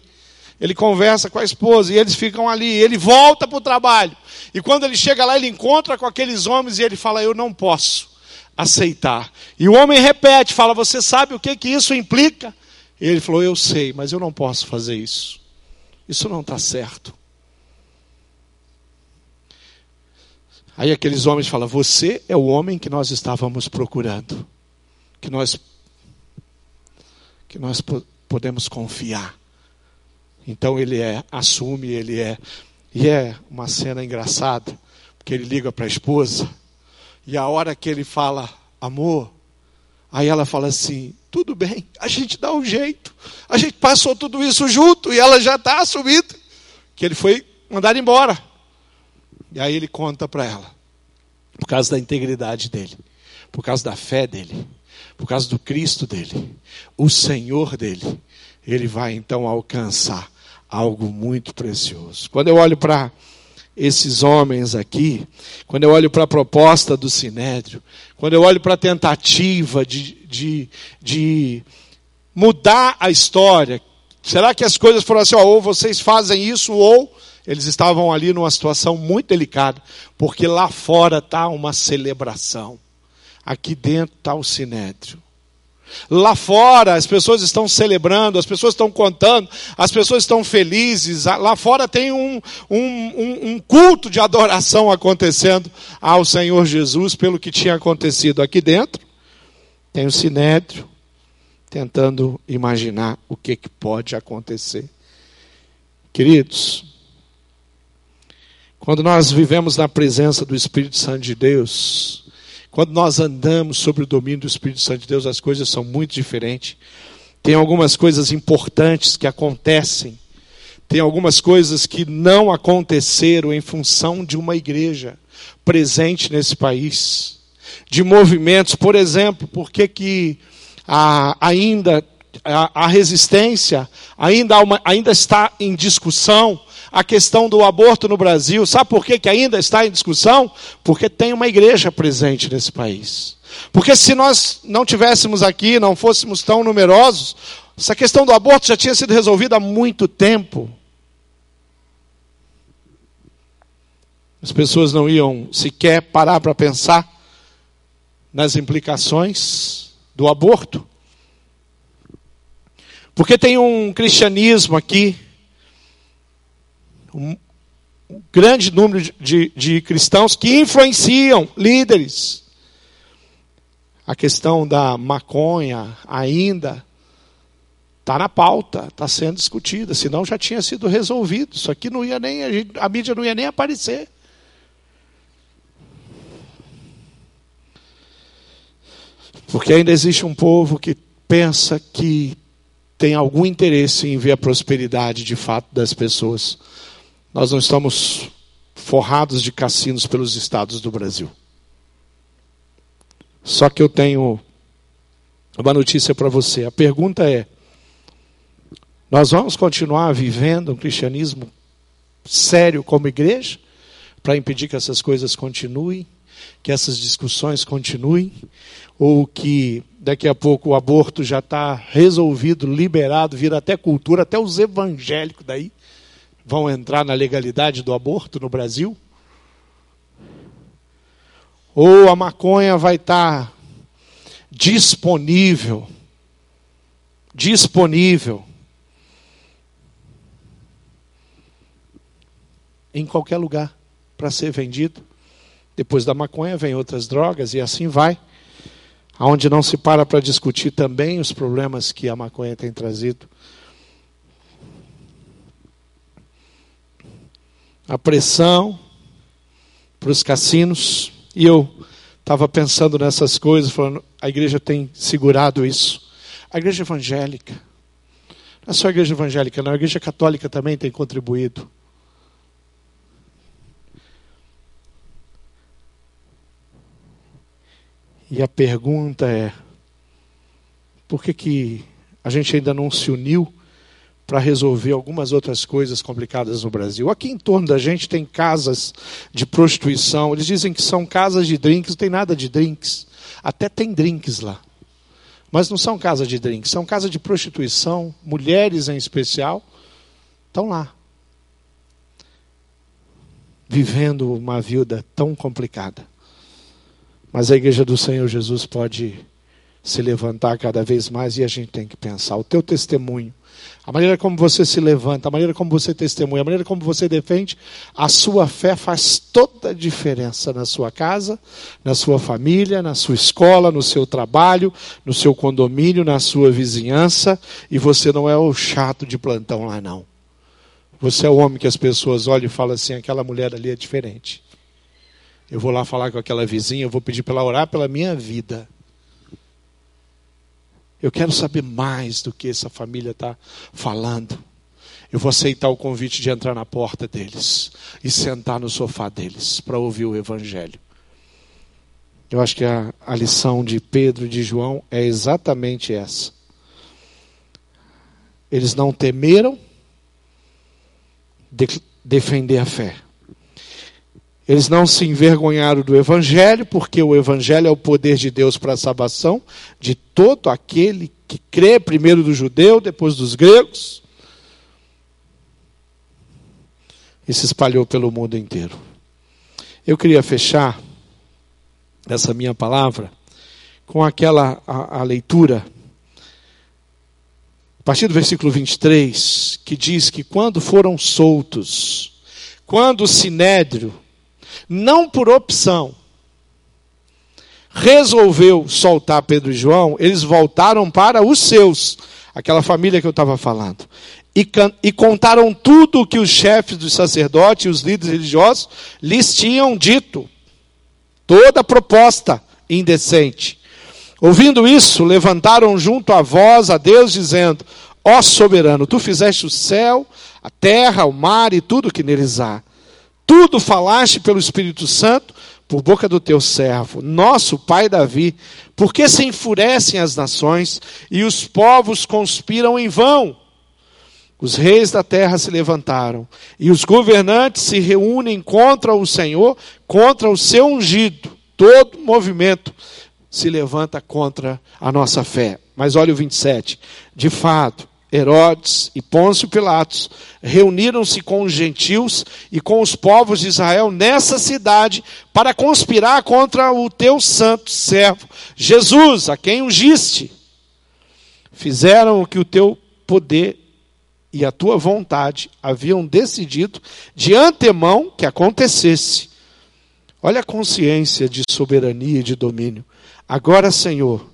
A: ele conversa com a esposa, e eles ficam ali, ele volta para o trabalho. E quando ele chega lá, ele encontra com aqueles homens e ele fala: Eu não posso aceitar. E o homem repete, fala: Você sabe o que, que isso implica? E ele falou: Eu sei, mas eu não posso fazer isso. Isso não está certo. Aí aqueles homens falam: Você é o homem que nós estávamos procurando, que nós que nós podemos confiar. Então ele é, assume, ele é. E é uma cena engraçada, porque ele liga para a esposa, e a hora que ele fala, amor, aí ela fala assim: tudo bem, a gente dá um jeito, a gente passou tudo isso junto, e ela já está assumida, que ele foi mandado embora. E aí ele conta para ela, por causa da integridade dele, por causa da fé dele, por causa do Cristo dele, o Senhor dele, ele vai então alcançar algo muito precioso. Quando eu olho para esses homens aqui, quando eu olho para a proposta do Sinédrio, quando eu olho para a tentativa de, de, de mudar a história, será que as coisas foram assim, ó, ou vocês fazem isso, ou eles estavam ali numa situação muito delicada, porque lá fora está uma celebração, aqui dentro está o Sinédrio. Lá fora as pessoas estão celebrando, as pessoas estão contando, as pessoas estão felizes. Lá fora tem um, um, um, culto de adoração acontecendo ao Senhor Jesus pelo que tinha acontecido. Aqui dentro tem o sinédrio tentando imaginar o que, que pode acontecer. Queridos, quando nós vivemos na presença do Espírito Santo de Deus, quando nós andamos sobre o domínio do Espírito Santo de Deus, as coisas são muito diferentes. Tem algumas coisas importantes que acontecem. Tem algumas coisas que não aconteceram em função de uma igreja presente nesse país. De movimentos, por exemplo, por que, que ainda a, a, resistência ainda, uma, ainda está em discussão a questão do aborto no Brasil. Sabe por que, que ainda está em discussão? Porque tem uma igreja presente nesse país. Porque se nós não tivéssemos aqui, não fôssemos tão numerosos, essa questão do aborto já tinha sido resolvida há muito tempo. As pessoas não iam sequer parar para pensar nas implicações do aborto. Porque tem um cristianismo aqui um, grande número de, de cristãos que influenciam líderes. A questão da maconha ainda está na pauta, está sendo discutida, senão já tinha sido resolvido. Isso aqui não ia nem, a, gente, a mídia não ia nem aparecer. Porque ainda existe um povo que pensa que tem algum interesse em ver a prosperidade de fato das pessoas. Nós não estamos forrados de cassinos pelos estados do Brasil. Só que eu tenho uma notícia para você. A pergunta é: nós vamos continuar vivendo um cristianismo sério como igreja para impedir que essas coisas continuem, que essas discussões continuem, ou que daqui a pouco o aborto já está resolvido, liberado, vira até cultura, até os evangélicos daí vão entrar na legalidade do aborto no Brasil? Ou a maconha vai estar disponível, disponível em qualquer lugar para ser vendido? Depois da maconha vem outras drogas e assim vai. Onde não se para para discutir também os problemas que a maconha tem trazido a pressão para os cassinos. E eu estava pensando nessas coisas, falando, a igreja tem segurado isso. A igreja evangélica, não é só a igreja evangélica, não, a igreja católica também tem contribuído. E a pergunta é: por que, que a gente ainda não se uniu para resolver algumas outras coisas complicadas no Brasil. Aqui em torno da gente tem casas de prostituição. Eles dizem que são casas de drinks, não tem nada de drinks. Até tem drinks lá. Mas não são casas de drinks, são casas de prostituição, mulheres em especial, estão lá. Vivendo uma vida tão complicada. Mas a igreja do Senhor Jesus pode se levantar cada vez mais e a gente tem que pensar. O teu testemunho a maneira como você se levanta, a maneira como você testemunha, a maneira como você defende, a sua fé faz toda a diferença na sua casa, na sua família, na sua escola, no seu trabalho, no seu condomínio, na sua vizinhança, e você não é o chato de plantão lá, não. Você é o homem que as pessoas olham e falam assim: aquela mulher ali é diferente. Eu vou lá falar com aquela vizinha, eu vou pedir para ela orar pela minha vida. Eu quero saber mais do que essa família está falando. Eu vou aceitar o convite de entrar na porta deles e sentar no sofá deles para ouvir o Evangelho. Eu acho que a, a lição de Pedro e de João é exatamente essa. Eles não temeram, de defender a fé. Eles não se envergonharam do Evangelho, porque o Evangelho é o poder de Deus para a salvação de todo aquele que crê, primeiro do judeu, depois dos gregos, e se espalhou pelo mundo inteiro. Eu queria fechar essa minha palavra com aquela a, a leitura a partir do versículo 23, que diz que quando foram soltos, quando o sinédrio não por opção, resolveu soltar Pedro e João, eles voltaram para os seus, aquela família que eu estava falando, e, e, contaram tudo o que os chefes dos sacerdotes e os líderes religiosos lhes tinham dito, toda proposta indecente. Ouvindo isso, levantaram junto a voz a Deus, dizendo: Ó soberano, tu fizeste o céu, a terra, o mar e tudo que neles há tudo falaste pelo Espírito Santo por boca do teu servo, nosso pai Davi, porque se enfurecem as nações e os povos conspiram em vão. Os reis da terra se levantaram e os governantes se reúnem contra o Senhor, contra o seu ungido. Todo movimento se levanta contra a nossa fé. Mas olha o 27. De fato, Herodes e Pôncio Pilatos reuniram-se com os gentios e com os povos de Israel nessa cidade para conspirar contra o teu santo servo Jesus, a quem ungiste. Fizeram o que o teu poder e a tua vontade haviam decidido de antemão que acontecesse. Olha a consciência de soberania e de domínio. Agora, Senhor,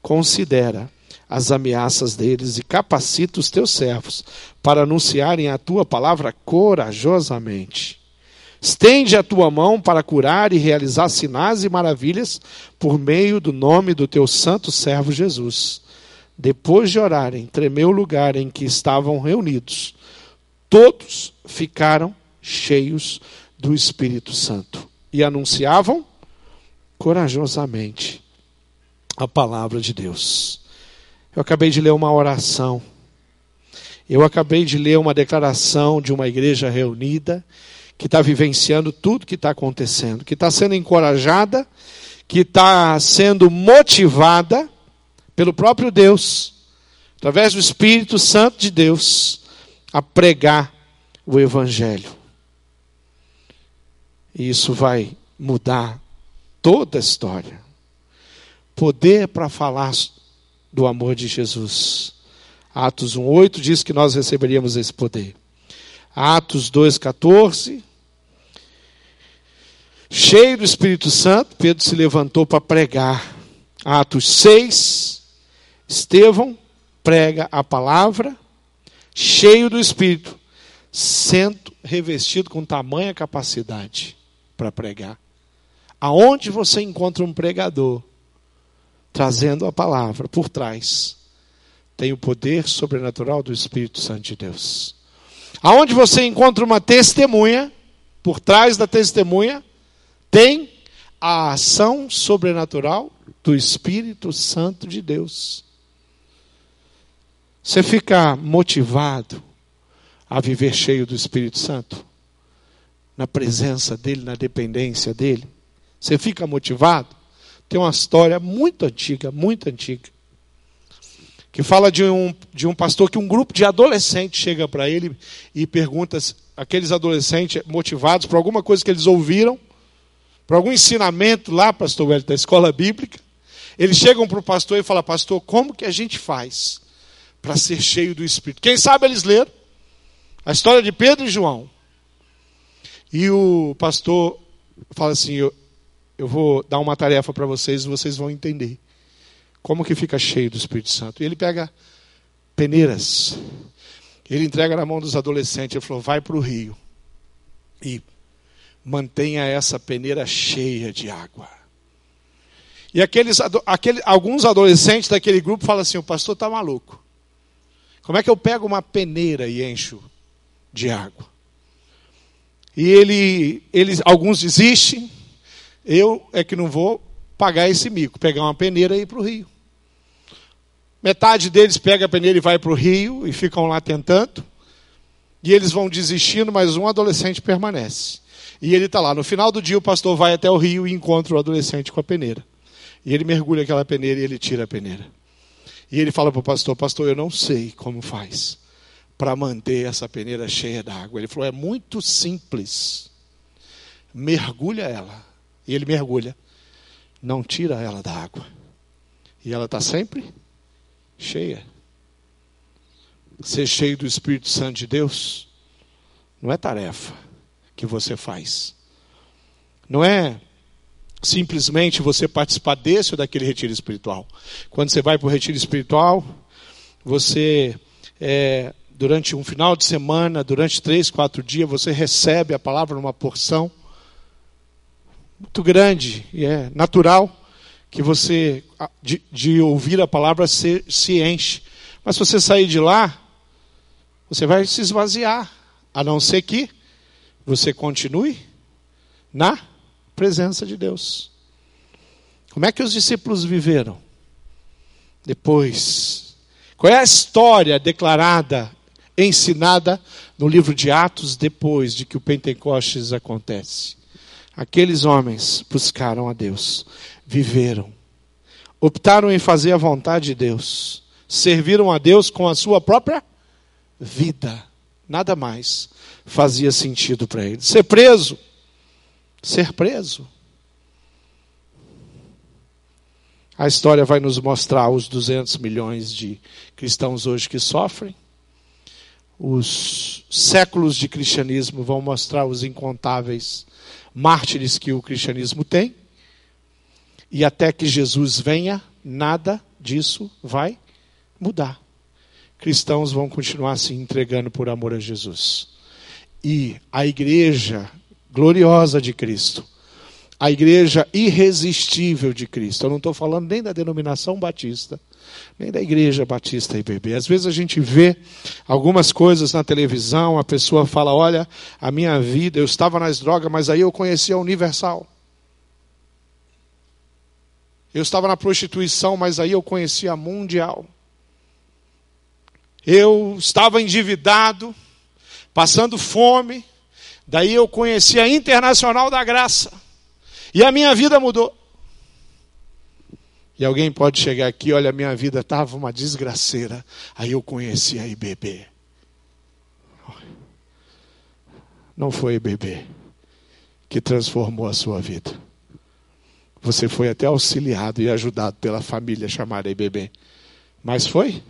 A: considera as ameaças deles e capacita os teus servos para anunciarem a tua palavra corajosamente. Estende a tua mão para curar e realizar sinais e maravilhas por meio do nome do teu santo servo Jesus. Depois de orarem, tremeu o lugar em que estavam reunidos. Todos ficaram cheios do Espírito Santo e anunciavam corajosamente a palavra de Deus. Eu acabei de ler uma oração. Eu acabei de ler uma declaração de uma igreja reunida que está vivenciando tudo que está acontecendo, que está sendo encorajada, que está sendo motivada pelo próprio Deus, através do Espírito Santo de Deus, a pregar o Evangelho. E isso vai mudar toda a história. Poder para falar do amor de Jesus. Atos 1,8 diz que nós receberíamos esse poder. Atos 2,14. Cheio do Espírito Santo, Pedro se levantou para pregar. Atos 6, Estevão prega a palavra, cheio do Espírito, sendo revestido com tamanha capacidade para pregar. Aonde você encontra um pregador trazendo a palavra por trás, tem o poder sobrenatural do Espírito Santo de Deus. Aonde você encontra uma testemunha, por trás da testemunha, tem a ação sobrenatural do Espírito Santo de Deus. Você fica motivado a viver cheio do Espírito Santo, na presença dEle, na dependência dEle. Você fica motivado? Tem uma história muito antiga, muito antiga, que fala de um, de um pastor que um grupo de adolescentes chega para ele e pergunta, aqueles adolescentes motivados por alguma coisa que eles ouviram, por algum ensinamento lá, pastor Welly, da escola bíblica, eles chegam para o pastor e falam, pastor, como que a gente faz para ser cheio do Espírito? Quem sabe eles leram a história de Pedro e João. E o pastor fala assim, eu vou dar uma tarefa para vocês e vocês vão entender. Como que fica cheio do Espírito Santo. E ele pega peneiras. Ele entrega na mão dos adolescentes. Ele falou: vai para o rio. E mantenha essa peneira cheia de água. E aqueles, aquele, alguns adolescentes daquele grupo falam assim: o pastor está maluco. Como é que eu pego uma peneira e encho de água? E ele, eles, alguns desistem, eu é que não vou pagar esse mico, pegar uma peneira e ir para o rio. Metade deles pega a peneira e vai para o rio e ficam lá tentando. E eles vão desistindo, mas um adolescente permanece. E ele está lá. No final do dia, o pastor vai até o rio e encontra o adolescente com a peneira. E ele mergulha aquela peneira e ele tira a peneira. E ele fala para o pastor: Pastor, eu não sei como faz para manter essa peneira cheia d'água. Ele falou: É muito simples. Mergulha ela. E ele mergulha. Não tira ela da água. E ela está sempre cheia. Ser cheio do Espírito Santo de Deus não é tarefa que você faz. Não é simplesmente você participar desse ou daquele retiro espiritual. Quando você vai para o retiro espiritual, você, é, durante um final de semana, durante três, quatro dias, você recebe a palavra numa porção muito grande e é natural que você, de, de ouvir a palavra, se, se enche. Mas se você sair de lá, você vai se esvaziar, a não ser que você continue na presença de Deus. Como é que os discípulos viveram? Depois, qual é a história declarada, ensinada no livro de Atos depois de que o Pentecostes acontece? Aqueles homens buscaram a Deus, viveram, optaram em fazer a vontade de Deus, serviram a Deus com a sua própria vida. Nada mais fazia sentido para eles. Ser preso, ser preso. A história vai nos mostrar os 200 milhões de cristãos hoje que sofrem. Os séculos de cristianismo vão mostrar os incontáveis mártires que o cristianismo tem. E até que Jesus venha, nada disso vai mudar cristãos vão continuar se entregando por amor a Jesus. E a igreja gloriosa de Cristo, a igreja irresistível de Cristo, eu não estou falando nem da denominação batista, nem da igreja batista IBB. Às vezes a gente vê algumas coisas na televisão, a pessoa fala: Olha, a minha vida, eu estava nas drogas, mas aí eu conheci a Universal. Eu estava na prostituição, mas aí eu conheci a Mundial. Eu estava endividado, passando fome, daí eu conheci a Internacional da Graça. E a minha vida mudou. E alguém pode chegar aqui, olha, minha vida estava uma desgraceira. Aí eu conheci a IBB. Não foi a IBB que transformou a sua vida. Você foi até auxiliado e ajudado pela família chamada IBB. Mas foi?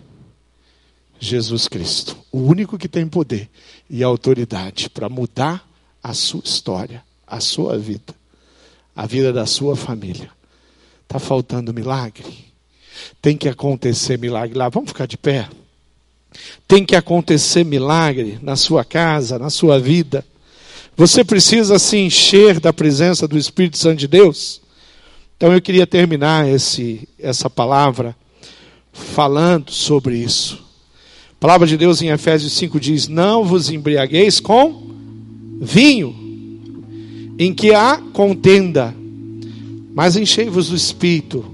A: Jesus Cristo, o único que tem poder e autoridade para mudar a sua história, a sua vida, a vida da sua família. Está faltando milagre? Tem que acontecer milagre lá. Vamos ficar de pé? Tem que acontecer milagre na sua casa, na sua vida. Você precisa se encher da presença do Espírito Santo de Deus. Então eu queria terminar esse, essa palavra falando sobre isso. A palavra de Deus em Efésios 5 diz: Não vos embriagueis com vinho, em que há contenda, mas enchei-vos do espírito,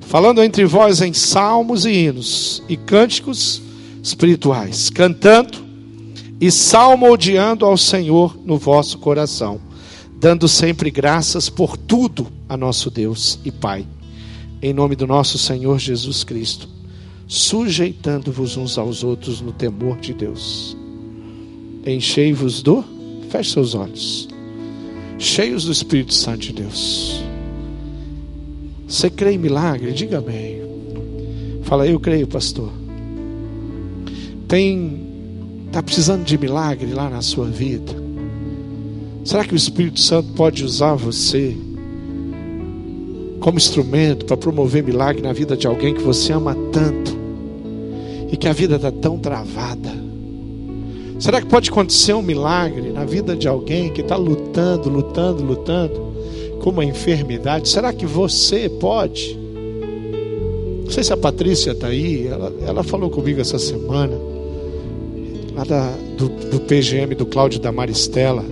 A: falando entre vós em salmos e hinos e cânticos espirituais, cantando e salmodiando ao Senhor no vosso coração, dando sempre graças por tudo a nosso Deus e Pai, em nome do nosso Senhor Jesus Cristo sujeitando-vos uns aos outros no temor de Deus. Enchei-vos do, feche seus olhos, cheios do Espírito Santo de Deus. Você crê em milagre? Diga bem. Fala, eu creio, pastor. Tem, está precisando de milagre lá na sua vida? Será que o Espírito Santo pode usar você como instrumento para promover milagre na vida de alguém que você ama tanto e que a vida está tão travada? Será que pode acontecer um milagre na vida de alguém que está lutando, lutando, lutando com uma enfermidade? Será que você pode? Não sei se a Patrícia está aí, ela, ela falou comigo essa semana, lá da, do, do PGM do Cláudio da Maristela.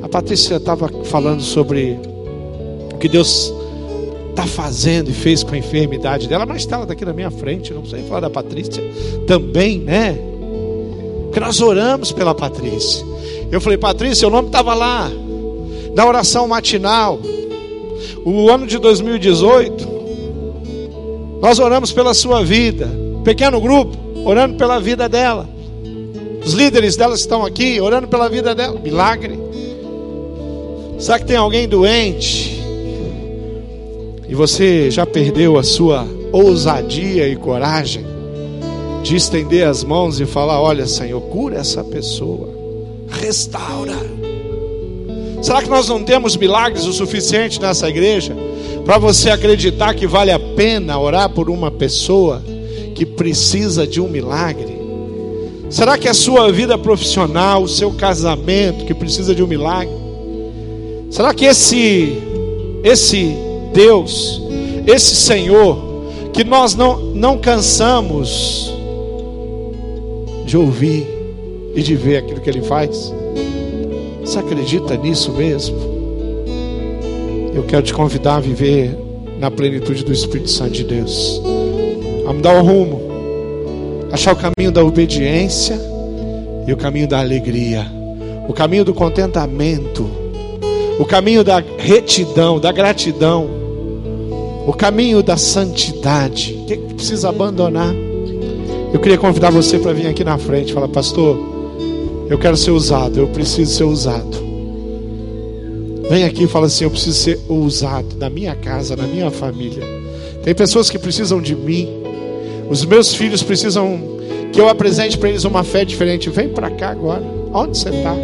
A: A Patrícia estava falando sobre o que Deus está fazendo e fez com a enfermidade dela, mas está daqui na minha frente, não sei falar da Patrícia também, né? Porque nós oramos pela Patrícia. Eu falei, Patrícia, seu nome estava lá, na oração matinal. O ano de 2018, nós oramos pela sua vida. Pequeno grupo, orando pela vida dela. Os líderes dela estão aqui, orando pela vida dela. Milagre. Será que tem alguém doente? E você já perdeu a sua ousadia e coragem de estender as mãos e falar: Olha, Senhor, cura essa pessoa, restaura. Será que nós não temos milagres o suficiente nessa igreja para você acreditar que vale a pena orar por uma pessoa que precisa de um milagre? Será que a sua vida profissional, o seu casamento que precisa de um milagre? Será que esse esse Deus, esse Senhor que nós não não cansamos de ouvir e de ver aquilo que ele faz? Você acredita nisso mesmo? Eu quero te convidar a viver na plenitude do Espírito Santo de Deus. A mudar o rumo, achar o caminho da obediência e o caminho da alegria, o caminho do contentamento, o caminho da retidão, da gratidão, o caminho da santidade. O que, que precisa abandonar? Eu queria convidar você para vir aqui na frente, falar, pastor. Eu quero ser usado, eu preciso ser usado. Vem aqui e fala assim: eu preciso ser usado na minha casa, na minha família. Tem pessoas que precisam de mim. Os meus filhos precisam que eu apresente para eles uma fé diferente. Vem para cá agora. Onde você está?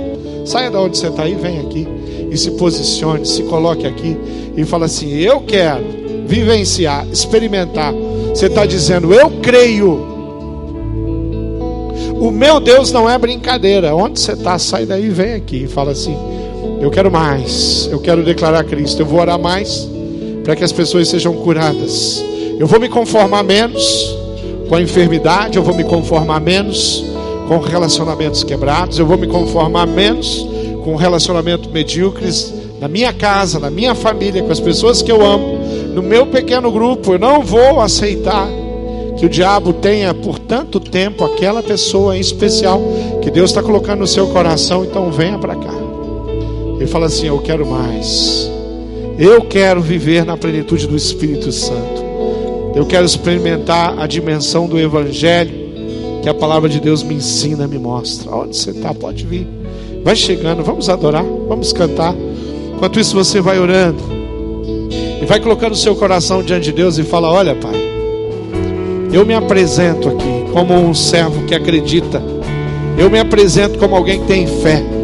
A: Saia da onde você está e vem aqui. E se posicione, se coloque aqui e fala assim: Eu quero vivenciar, experimentar. Você está dizendo, eu creio o meu Deus não é brincadeira. Onde você está, sai daí e vem aqui. E fala assim: Eu quero mais. Eu quero declarar Cristo. Eu vou orar mais para que as pessoas sejam curadas. Eu vou me conformar menos com a enfermidade. Eu vou me conformar menos com relacionamentos quebrados. Eu vou me conformar menos com relacionamentos medíocres na minha casa, na minha família, com as pessoas que eu amo, no meu pequeno grupo. Eu não vou aceitar que o diabo tenha por tanto tempo aquela pessoa em especial que Deus está colocando no seu coração, então venha para cá. Ele fala assim: Eu quero mais. Eu quero viver na plenitude do Espírito Santo. Eu quero experimentar a dimensão do Evangelho que a palavra de Deus me ensina, me mostra. Onde você está, pode vir. Vai chegando, vamos adorar, vamos cantar. Enquanto isso, você vai orando e vai colocando o seu coração diante de Deus e fala: Olha, Pai. Eu me apresento aqui como um servo que acredita. Eu me apresento como alguém que tem fé.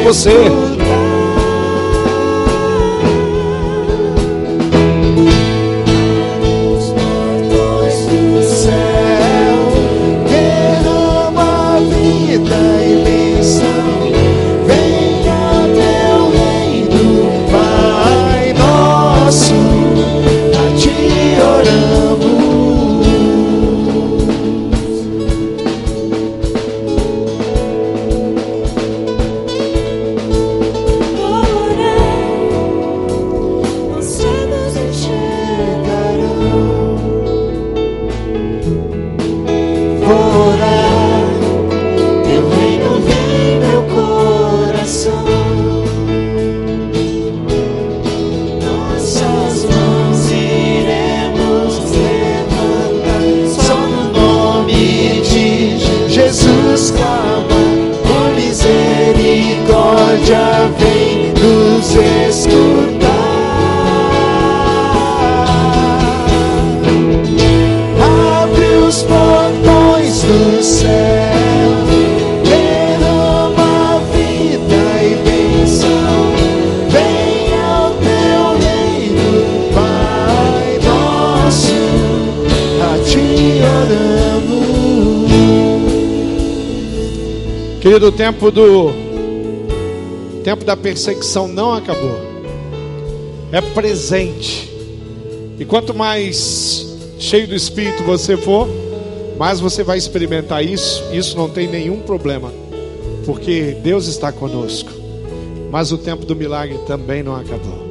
A: Você. Querido, o tempo do o tempo da perseguição não acabou. É presente. E quanto mais cheio do espírito você for, mais você vai experimentar isso. Isso não tem nenhum problema, porque Deus está conosco. Mas o tempo do milagre também não acabou.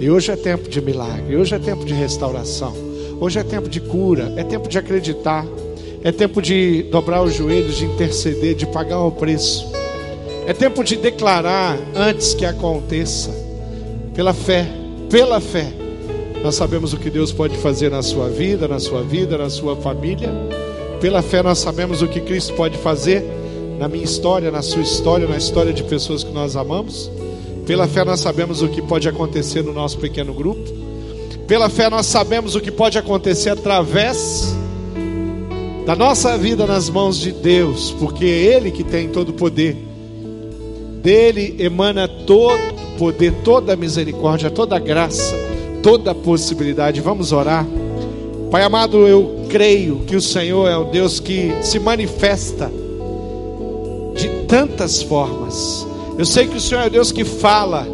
A: E hoje é tempo de milagre, hoje é tempo de restauração, hoje é tempo de cura, é tempo de acreditar, é tempo de dobrar os joelhos, de interceder, de pagar o preço. É tempo de declarar antes que aconteça, pela fé, pela fé. Nós sabemos o que Deus pode fazer na sua vida, na sua vida, na sua família. Pela fé, nós sabemos o que Cristo pode fazer na minha história, na sua história, na história de pessoas que nós amamos. Pela fé, nós sabemos o que pode acontecer no nosso pequeno grupo. Pela fé, nós sabemos o que pode acontecer através da nossa vida nas mãos de Deus, porque é Ele que tem todo o poder. Dele emana todo poder, toda misericórdia, toda graça, toda possibilidade. Vamos orar. Pai amado, eu creio que o Senhor é o Deus que se manifesta de tantas formas. Eu sei que o Senhor é Deus que fala,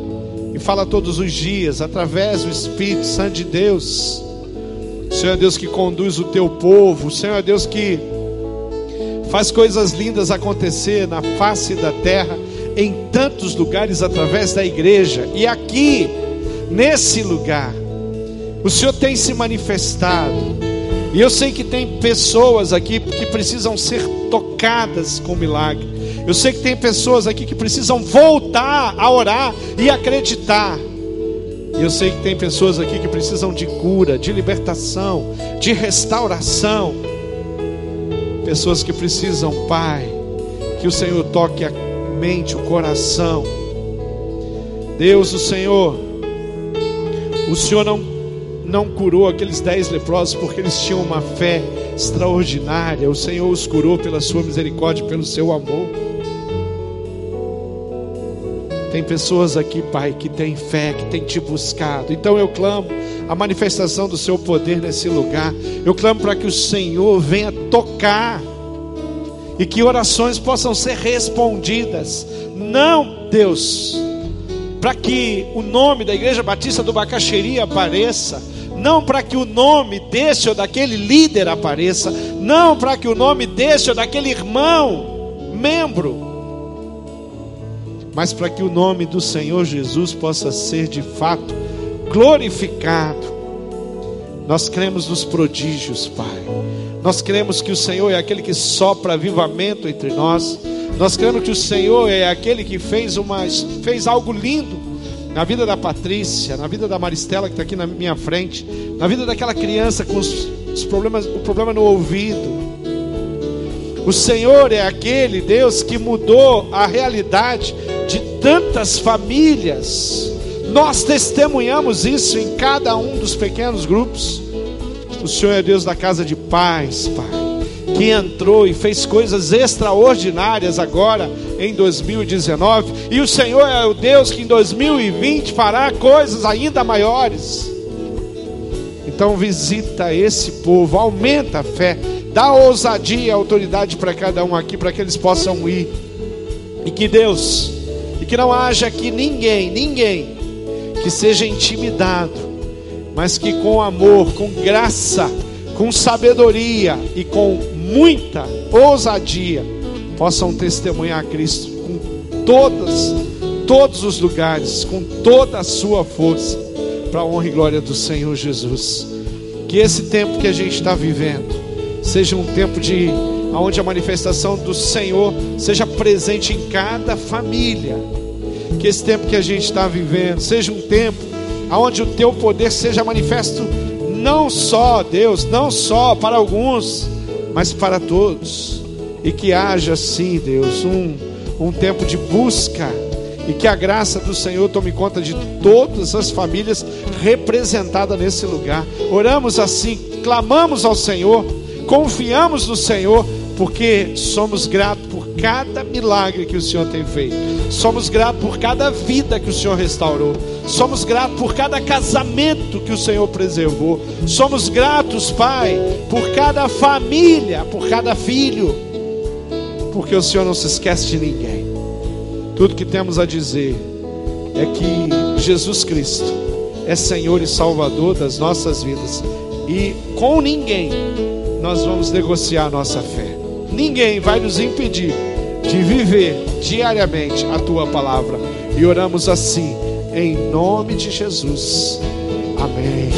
A: e fala todos os dias, através do Espírito Santo de Deus. Senhor é Deus que conduz o teu povo, Senhor é Deus que faz coisas lindas acontecer na face da terra, em tantos lugares através da igreja, e aqui, nesse lugar, o Senhor tem se manifestado. E eu sei que tem pessoas aqui que precisam ser tocadas com milagre. Eu sei que tem pessoas aqui que precisam voltar a orar e acreditar. E eu sei que tem pessoas aqui que precisam de cura, de libertação, de restauração. Pessoas que precisam, Pai, que o Senhor toque a mente, o coração. Deus, o Senhor, o Senhor não, não curou aqueles dez leprosos porque eles tinham uma fé extraordinária. O Senhor os curou pela sua misericórdia, pelo seu amor. Tem pessoas aqui, Pai, que têm fé, que têm te buscado. Então eu clamo a manifestação do seu poder nesse lugar. Eu clamo para que o Senhor venha tocar e que orações possam ser respondidas. Não, Deus, para que o nome da Igreja Batista do Bacaxeri apareça, não para que o nome desse ou daquele líder apareça, não para que o nome desse ou daquele irmão, membro, mas para que o nome do Senhor Jesus possa ser de fato glorificado. Nós cremos nos prodígios, Pai. Nós cremos que o Senhor é aquele que sopra avivamento entre nós. Nós cremos que o Senhor é aquele que fez, uma, fez algo lindo na vida da Patrícia, na vida da Maristela que está aqui na minha frente, na vida daquela criança com os, os problemas, o problema no ouvido. O Senhor é aquele Deus que mudou a realidade de tantas famílias. Nós testemunhamos isso em cada um dos pequenos grupos. O Senhor é Deus da casa de paz, Pai, que entrou e fez coisas extraordinárias agora em 2019, e o Senhor é o Deus que em 2020 fará coisas ainda maiores. Então visita esse povo, aumenta a fé, dá ousadia e autoridade para cada um aqui, para que eles possam ir. E que Deus, e que não haja aqui ninguém, ninguém que seja intimidado, mas que com amor, com graça, com sabedoria e com muita ousadia possam testemunhar a Cristo com todas, todos os lugares, com toda a sua força, para a honra e glória do Senhor Jesus. Que esse tempo que a gente está vivendo seja um tempo de onde a manifestação do Senhor seja presente em cada família. Que esse tempo que a gente está vivendo seja um tempo onde o teu poder seja manifesto não só, Deus, não só para alguns, mas para todos. E que haja sim, Deus, um, um tempo de busca e que a graça do Senhor tome conta de todas as famílias representadas nesse lugar. Oramos assim, clamamos ao Senhor, confiamos no Senhor, porque somos gratos por cada milagre que o Senhor tem feito. Somos gratos por cada vida que o Senhor restaurou. Somos gratos por cada casamento que o Senhor preservou. Somos gratos, Pai, por cada família, por cada filho. Porque o Senhor não se esquece de ninguém. Tudo que temos a dizer é que Jesus Cristo é Senhor e Salvador das nossas vidas. E com ninguém nós vamos negociar a nossa fé. Ninguém vai nos impedir de viver diariamente a tua palavra. E oramos assim, em nome de Jesus. Amém.